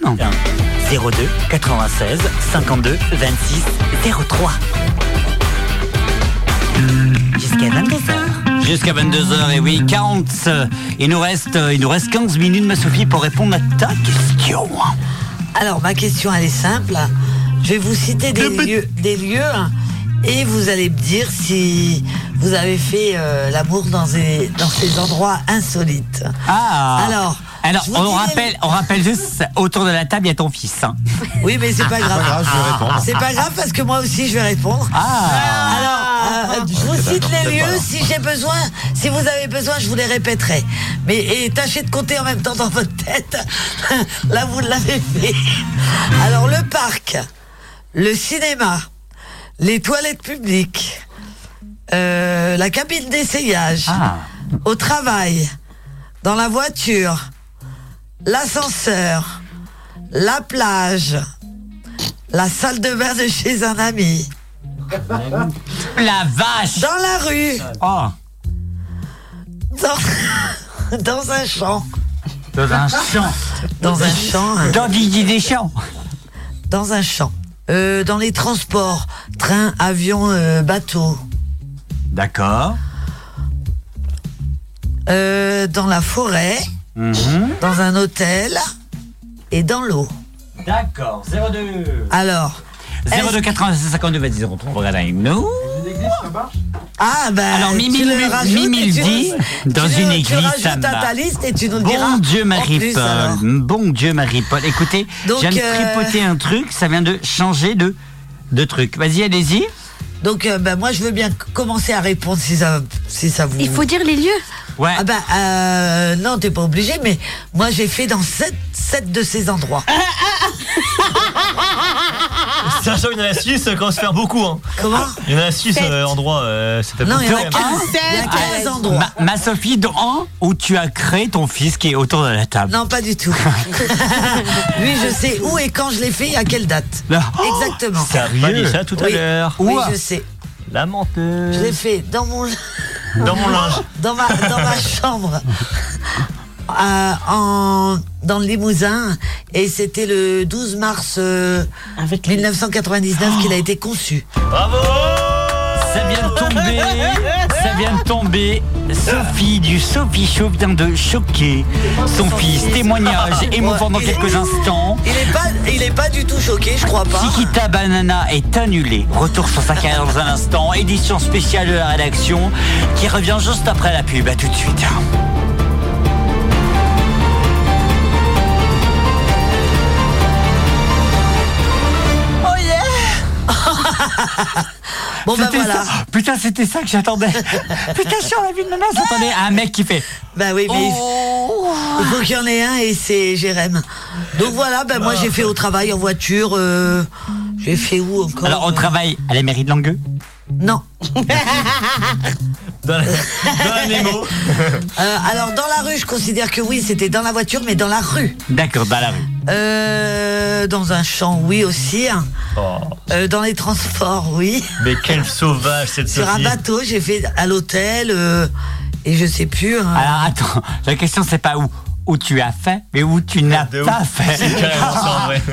02 96 52 26 03. Jusqu'à 22h. Jusqu'à 22h, et oui, 40. Il nous reste, il nous reste 15 minutes, ma Sophie, pour répondre à ta question. Alors, ma question, elle est simple. Je vais vous citer des lieux, des lieux et vous allez me dire si vous avez fait euh, l'amour dans, ces- dans ces endroits insolites. Ah Alors, Alors, on les- rappelle, on rappelle juste, autour de la table, il y a ton fils. hein. Oui, mais c'est pas grave. Pas grave, je vais répondre. C'est pas grave parce que moi aussi je vais répondre. Ah. Alors, euh, je vous cite les lieux. Si j'ai besoin, si vous avez besoin, je vous les répéterai. Mais et tâchez de compter en même temps dans votre tête. Là, vous l'avez fait. Alors, le parc, le cinéma, les toilettes publiques, euh, la cabine d'essayage, Ah. au travail, dans la voiture, l'ascenseur, la plage, la salle de bain de chez un ami. La vache Dans la rue. Oh. Dans, dans un champ. Dans un champ. Dans un champ. hein. Dans Didier Deschamps. Dans un champ. Euh, dans les transports, train, avion, euh, bateau. D'accord. Euh, dans la forêt, Mhm. dans un hôtel et dans l'eau. D'accord. 02. Alors. 02 86 52 26 03. Regarde avec nous. Ah ben. Alors, Mimi, tu le rajoutes Mimi et le tu dit, le- dans tu une le- église, Tu ça rajoutes à ta liste et tu nous le diras. Bon Dieu en plus, Marie-Paul, alors. bon Dieu Marie-Paul. Écoutez, Donc, je viens de euh, tripoter un truc, ça vient de changer de, de truc. Vas-y, allez-y. Donc, euh, ben, moi, je veux bien c- commencer à répondre si ça, si ça vous. Il faut dire les lieux. Ouais. Ah ben, euh, non, t'es pas obligé, mais moi, j'ai fait dans sept, sept de ces endroits. Sachant qu'il y en a 6 quand on se fait beaucoup. Hein. Comment Il y en a 6 endroits. euh, Non, il y en a beaucoup. 15. Il y a 15 endroits. Ma, ma Sophie, dans un où tu as créé ton fils qui est autour de la table? Non, pas du tout. Lui, je sais où et quand je l'ai fait et à quelle date. Non. Exactement. Ça a pas dit ça tout à Oui. l'heure. Oui, Où je sais. La menteuse. Je l'ai fait dans mon, Dans mon linge. dans ma, dans ma chambre. Euh, en, dans le Limousin et c'était le 12 mars euh, 1999 qu'il a été conçu. Bravo Ça vient de tomber, ça vient de tomber. Sophie du Sophie Show vient de choquer son fils. Témoignage émouvant dans quelques instants. Il est pas, il est pas du tout choqué, je crois pas. Chiquita Banana est annulé. Retour sur sa carrière dans un instant. Édition spéciale de la rédaction qui revient juste après la pub. À tout de suite. Bon C'était voilà. ça. Putain, c'était ça que j'attendais. Putain, sur la vie de nana, j'attendais un mec qui fait. Bah oui, mais Oh. Il faut qu'il y en ait un et c'est Jérém. Donc voilà, bah moi j'ai fait au travail en voiture. euh, j'ai fait où encore Alors, on travaille à la mairie de Langueux Non. Dans la, dans la Nemo. Euh, alors dans la rue, je considère que oui, c'était dans la voiture, mais dans la rue. D'accord, dans la rue. Euh, dans un champ, oui aussi. hein. Oh, Euh, dans les transports, oui. mais quel sauvage cette Sur un Sophie. bateau, j'ai fait à l'hôtel euh, et je sais plus. hein. Alors, attends, la question, c'est pas où, où tu as fait, mais où tu n'as pas ouf. fait. C'est carrément ça en vrai.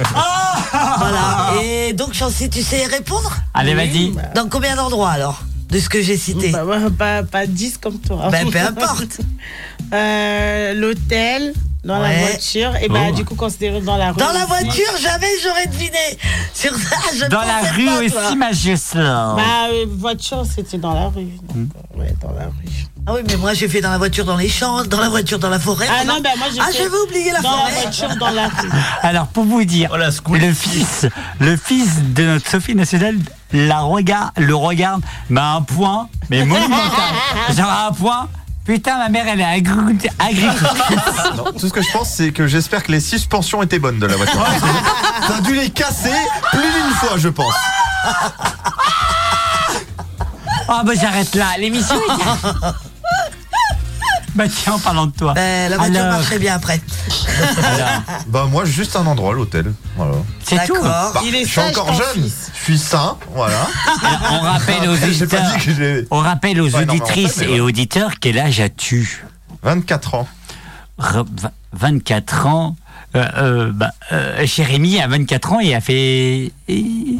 Voilà. Et donc, Chancy, tu sais répondre? Allez, vas-y. Dans combien d'endroits alors De ce que j'ai cité? Bah, bah, pas, pas 10 comme toi. Ben, peu importe. Euh, L'hôtel, dans Ouais. la voiture, et bah Oh. du coup considéré dans la rue. Dans la voiture, jamais j'aurais deviné. Sur ça, je Dans la rue pas, aussi, ma. Bah, euh, voiture, c'était dans la rue. Donc, euh, ouais, dans la rue. Ah oui, mais moi j'ai fait dans la voiture dans les champs, dans la voiture dans la forêt. Ah non, bah moi j'ai Ah, fait j'avais oublié la dans forêt. la voiture, dans la. Alors, pour vous dire, Oh, le fils, le fils de notre Sophie nationale la regarde, le regarde, mais à un point, mais monumental. Genre à un point, putain, ma mère, elle est agri- agricultrice. Non, tout ce que je pense, c'est que j'espère que les suspensions étaient bonnes de la voiture. T'as dû les casser plus d'une fois, je pense. Ah bah j'arrête là, l'émission est... Bah tiens, en parlant de toi. Ben, la voiture Alors, marcherait bien après. Bah moi juste un endroit, l'hôtel. Voilà. C'est tout. Bah, Il est je suis sage, encore jeune, fils. je suis sain, voilà. On rappelle aux auditeurs, dit que j'ai on rappelle aux auditrices fait, et auditeurs quel âge as-tu? 24 ans. Re- v- 24 ans. Euh, euh, bah, euh, Jérémy a 24 ans et a fait. et-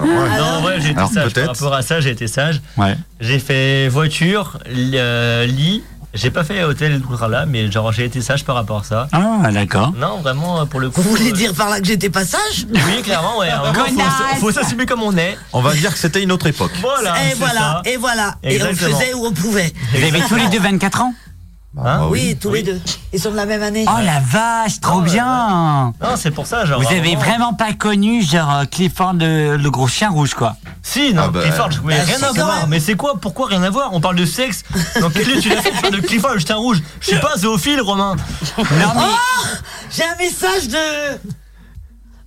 Non, ouais, j'ai été Alors, sage. Par rapport à ça, j'ai été sage. Ouais. J'ai fait voiture, li- euh, lit. J'ai pas fait hôtel et tout le là, mais genre j'ai été sage par rapport à ça. Ah, d'accord. Non, vraiment, euh, pour le coup. Vous voulez euh, dire par là que j'étais pas sage? Oui, clairement, ouais. Vraiment, faut, faut s'assumer comme on est. On va dire que c'était une autre époque. Voilà. Et c'est voilà, ça. et voilà. Et on faisait où on pouvait. Vous avez tous les deux 24 ans? Hein Ah Oui, tous les deux. Ils sont de la même année. Oh la vache, trop ouais, bien Non, c'est pour ça, genre. Vous avez vraiment- vraiment pas connu genre euh, Clifford le, le gros chien rouge quoi Si, non, Ah bah, Clifford, je voulais bah, rien à voir. même. Mais c'est quoi Pourquoi rien à voir On parle de sexe. Donc, quel est tu l'as fait tu parles de Clifford, le chien rouge? Je suis pas zoophile, Romain. Non mais Oh J'ai un message de.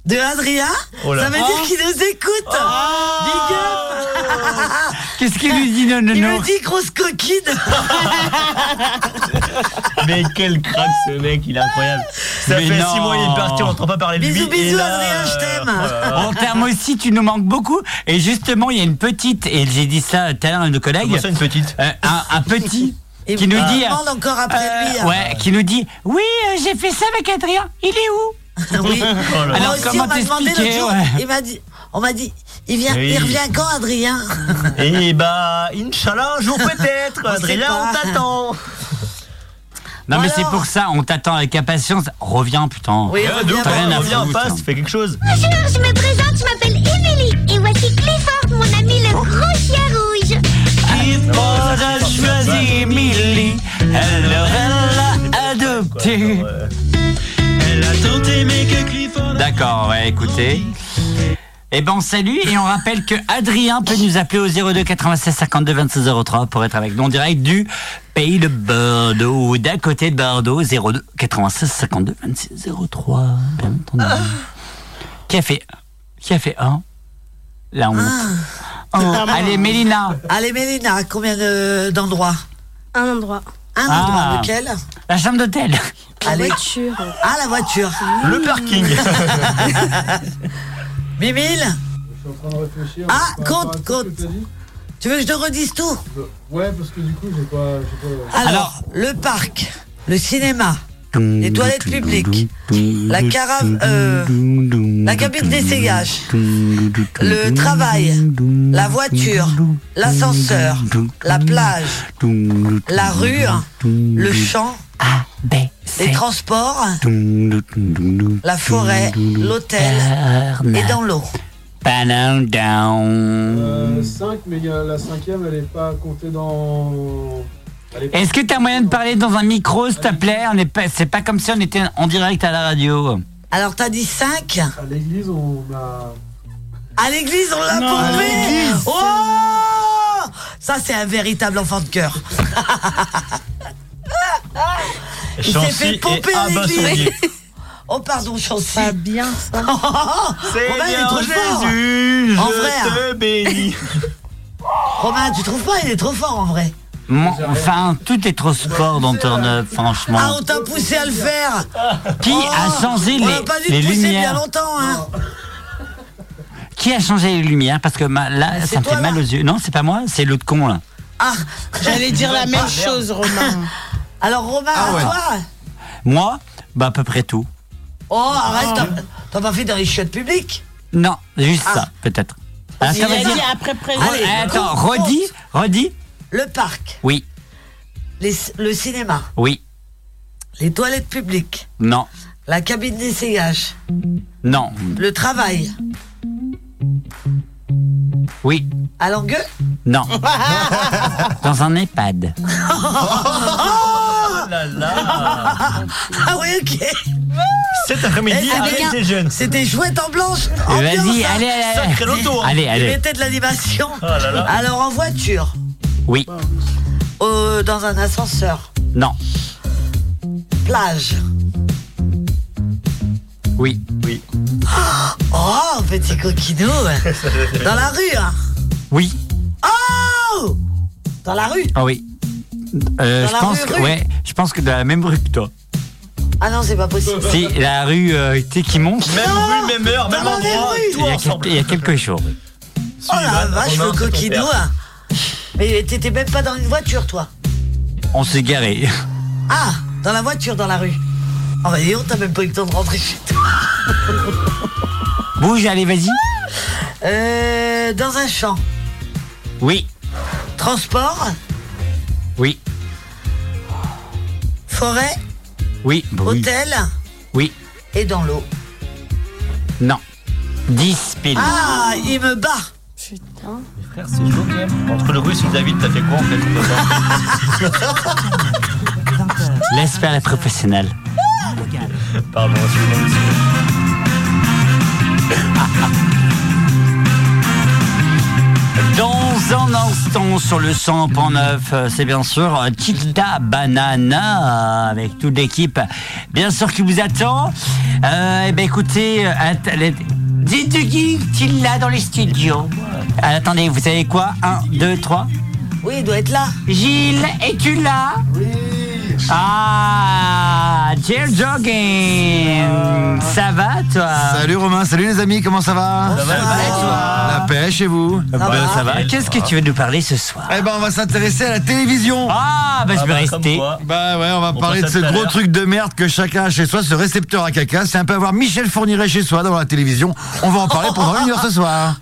De Adrien. Oh. Ça veut dire qu'il nous écoute. Big up. qu'est-ce qu'il lui dit non non Il non me dit grosse coquine. Mais quel crack ce mec, il est incroyable. Ça Mais fait non. 6 mois, il est parti, on n'entend pas parler de lui. Bisous, et bisous, là, Adrien, je t'aime. oh. En termes aussi, tu nous manques beaucoup. Et justement, il y a une petite, et j'ai dit ça tout à l'heure à nos collègues, Comment ça, une petite euh, un, un petit qui nous dit, demande encore après euh, lui. hein. ouais, qui nous dit, oui, euh, j'ai fait ça avec Adrien. Il est où? Oui. Oh. Alors, aussi, comment on m'a demandé l'autre jour. ouais. Il m'a dit. On m'a dit. Il vient. Oui. Il revient quand, Adrien? Et bah, Inch'Allah, un jour peut-être. Adrien, on t'attend. Non, mais c'est pour ça, on t'attend avec impatience. Reviens, putain. Oui, Ouais, reviens rien à reviens, passe, fais quelque chose. Bonjour, je me présente, je m'appelle Emily. Et voici Clifford, mon ami le gros chien rouge. Clifford a choisi Emily. Alors elle l'a adopté. D'accord, ouais, écoutez. Eh ben on salue et on rappelle que Adrien peut nous appeler au 02 96 52 26 03 pour être avec nous en direct du pays de Bordeaux ou d'à côté de Bordeaux 02 96 52 26 03 bien entendu. Qui a fait qui a fait un? La honte. Oh, allez Mélina, Allez, Mélina, combien de- d'endroits? Un endroit. Un Ah. endroit, lequel la chambre d'hôtel. La Allez. voiture. Ah, la voiture. Le parking. Mimile Je suis en train de réfléchir. Ah, par rapport compte, à tout ce compte. que t'as dit. Tu veux que je te redise tout Ouais, parce que du coup, j'ai pas. j'ai pas- Alors, le parc, le cinéma, les toilettes publiques, la carave, euh, la cabine d'essayage, le travail, la voiture, l'ascenseur, la plage, la rue, le champ, les transports, la forêt, l'hôtel. Et dans l'eau. Euh, 5, mais la cinquième, elle est pas comptée dans. Est-ce que tu as moyen de parler dans un micro, s'il te plaît On est pas, c'est pas comme si on était en direct à la radio. Alors, t'as dit 5 À l'église, on a. À l'église, on l'a Non, à pompé l'église. Oh Ça, c'est un véritable enfant de cœur. Il s'est fait pomper à l'église. Oh, pardon, Chancy. Pas bien ça. Romain, il est trop fort. Jésus, En je vrai, hein. te bénis. Romain, tu trouves pas Il est trop fort en vrai. Mon- enfin, tout est trop sport dans Turn Up, franchement. Ah, on t'a poussé à le faire. Qui Oh, a changé On les, n'a pas dû les te pousser bien lumières longtemps, hein. Qui a changé les lumières Parce que ma- là, c'est ça me toi, fait mal aux yeux. Non, c'est pas moi, c'est l'autre con là. Ah, J'allais dire la même chose, Romain. alors Romain, Ah ouais. à toi Moi, bah à peu près tout. Oh, arrête, t'as- t'as pas fait dans les chiottes publiques Non, juste Ah. ça, peut-être. Ah, Il ça veut a dire- après présent. Allez, Ah, Attends, redis, redis. Le parc, Oui, les- le cinéma, oui, les toilettes publiques, non, la cabine d'essayage, non, le travail, oui, à Langueux non. Dans un EHPAD. Oh là là. Ah oui, ok. Cet après-midi, Eh, avec un- des jeunes. C'était chouette en blanche. ambiance, Vas-y, hein. allez, allez, Sacré allez. loto, hein. Allez, Il allez. mettait de l'animation. Oh là là. Alors en voiture, Oui, euh, dans un ascenseur, non, plage. oui, Oui. Oh, petit coquinou. Dans la rue, hein. oui, Oh Dans la rue. ah oui. Euh, Dans je la pense rue, que, rue ouais, je pense que dans la même rue que toi. Ah non, c'est pas possible. Si, la rue euh, tu sais, qui monte. Même rue, même heure, même dans la même endroit, rue. tout Il y, a ensemble. quel- il y a quelque chose. Oh la vache, Romain, le c'est ton coquinou. père. hein. Mais t'étais même pas dans une voiture, toi. On s'est garé. Ah, dans la voiture, dans la rue. Oh bah dis donc, t'as même pas eu le temps de rentrer chez toi. Bouge, allez, vas-y. Euh, dans un champ. Oui, Transport, oui, forêt, oui, bah oui. hôtel Oui, et dans l'eau. non. 10 piles. Ah, il me bat. Putain. Frère, c'est chaud quand même. Entre le russe et David, t'as fait quoi en fait Laisse faire les professionnels. Pardon. Dans un instant sur le 100.9, euh, c'est bien sûr Chita Banana avec toute l'équipe, bien sûr qui vous attend. Euh, eh ben écoutez, dites qui qu'il l'a dans les studios. Euh, attendez, vous savez quoi? 1, 2, 3. Oui, il doit être là. Gilles, es-tu là? Oui. Ah, Dear Jogging, ça va toi? Salut Romain, salut les amis, comment ça va? Ça va, ça va, et toi? La pêche et vous Ben, ça va. Qu'est-ce que tu veux nous parler ce soir? Eh ben on va s'intéresser à la télévision Ah, bah je vais rester. Bah ouais, on va On parler de ce gros truc de merde que chacun a chez soi, ce récepteur à caca. C'est un peu avoir Michel Fourniret chez soi devant la télévision. On va en parler pendant une heure ce soir.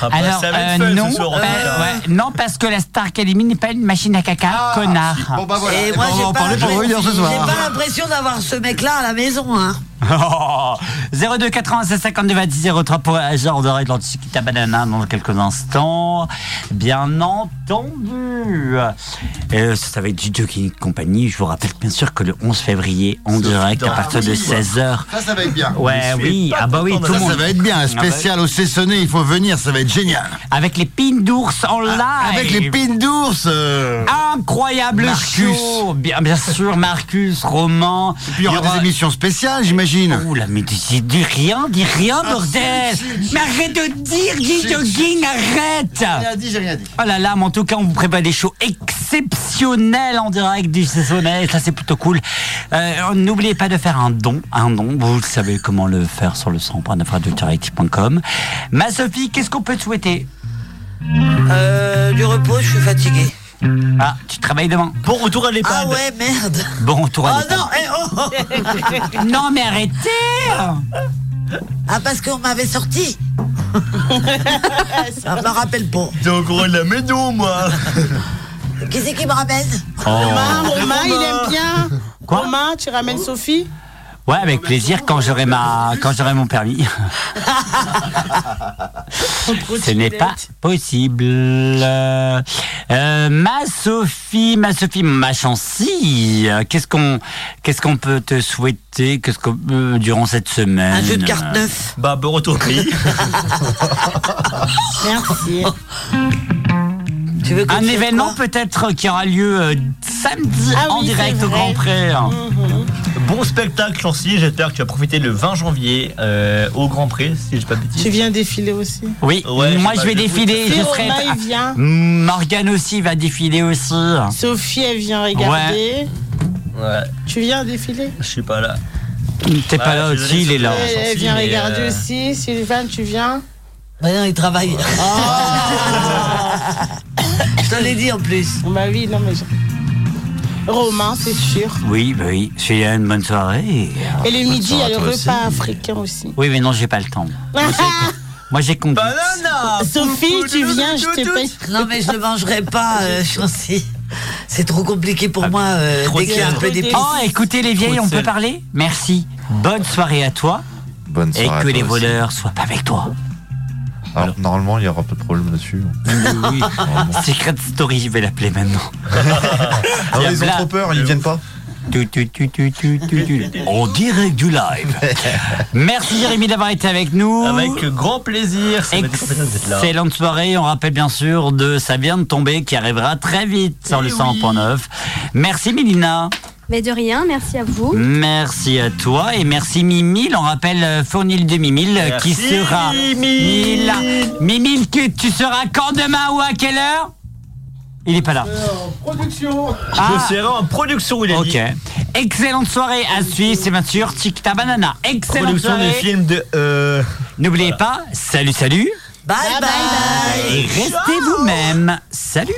Alors, ça va être euh, fun, non, ce soir, en euh, tout cas. ouais, non, parce que la Star Academy n'est pas une machine à caca, connard. Bon bah voilà, Et ben, moi, on j'ai va en pas, parler pendant une heure ce j'ai pas l'impression d'avoir ce mec-là à la maison, hein. Oh, 02 96 52 26 03 pour agir de banana dans quelques instants. Bien entendu. Et ça va être du Jogging Company. Je vous rappelle bien sûr que le 11 février, en direct à partir de 16h. Ça, ça va être bien. Ouais, oui, ah bah oui, tout le Ça, monde. ça va être bien. Un Ah bah- spécial au Cessonnet, il faut venir, ça va être génial. Avec les pins d'ours en live. Avec les pins d'ours. euh, Incroyable Marcus. show. Bien, bien sûr, Marcus, Roman. Et puis il y aura des émissions spéciales, j'imagine. Oula, mais dis, dis rien, dis rien, bordel Mais arrête de dire, jogging, arrête J'ai rien dit, j'ai rien dit. Oh là là, mais en tout cas, on vous prépare des shows exceptionnels en direct du Saisonnet, ça c'est plutôt cool. Euh, N'oubliez pas de faire un don, un don, vous savez comment le faire sur le 100.9radio.com. Ma Sophie, qu'est-ce qu'on peut te souhaiter? Euh, du repos, je suis fatigué. Ah, tu travailles demain Bon retour à l'EHPAD. Ah ouais, merde. Bon, tour à Oh l'EHPAD. non, eh, oh Non, mais arrêtez Ah, parce qu'on m'avait sorti. Ça me rappelle pas. T'es de la maison, moi. Qui c'est qui me ramène? Romain, Romain, il aime bien. Quoi? Romain, tu ramènes Sophie? Ouais, avec plaisir quand j'aurai ma, quand j'aurai mon permis. Ce n'est pas possible. Euh, ma Sophie, ma Sophie, ma chancy. euh, Qu'est-ce qu'on, qu'est-ce qu'on peut te souhaiter, qu'est-ce que euh, durant cette semaine? Un jeu de cartes neuf. Bah, bon retour au pays. Merci. Tu veux que Un événement peut-être qui aura lieu euh, samedi Ah en oui, direct au. Grand Prix. Bon spectacle, Chancy. J'espère que tu vas profiter le 20 janvier euh, au Grand Prix, si j'ai pas de bêtises. Tu viens défiler aussi. Oui, Ouais, moi je je vais je- défiler. Je serai. Vient. Morgane aussi va défiler aussi. Sophie, elle vient regarder. Ouais, Tu viens défiler je suis pas là. T'es pas Ouais, là je suis aussi, il est là. Elle, vient regarder euh, aussi. Sylvain, tu viens Bah non, il travaille. Je te l'ai dit en plus. Bah oui, non mais... Romain, c'est sûr. Oui, bah oui. Je suis une bonne soirée. Et le midi, il y a le aussi. repas africain aussi. Oui, mais non, j'ai pas le temps. Moi, j'ai compris. Banana Sophie, tu viens, je te paye. Non, mais je ne mangerai pas, euh, Chancy. C'est trop compliqué pour moi euh, dès qu'il y a un peu d'épices. Oh, écoutez les vieilles, on peut parler? Merci. Bonne soirée à toi. Bonne Et soirée. à que toi les aussi. voleurs soient pas avec toi. Alors, normalement, il y aura pas de problème là-dessus. Oui. Secret Story, je vais l'appeler maintenant. Ah, Il ils ont trop peur, ils viennent pas. Tu, tu, tu. En direct du live. Merci Jérémy d'avoir été avec nous. Avec grand plaisir. Ça là. Excellente soirée. On rappelle bien sûr de Ça vient de tomber qui arrivera très vite sur le 100.9. Merci Mélina. Mais de rien, merci à vous. Merci à toi et merci Mimile. On rappelle euh, Fournil de Mimile qui sera. Mimile. Mimile, que tu seras quand demain ou à quelle heure? Il est pas là. Production Ah. Je serai en production, il a Ok. dit. Excellente soirée à suivre, c'est bien sûr Tikta Banana. Excellente Production soirée. du film de. euh, N'oubliez pas, salut, salut. Bye bye. Et restez vous-même. Salut.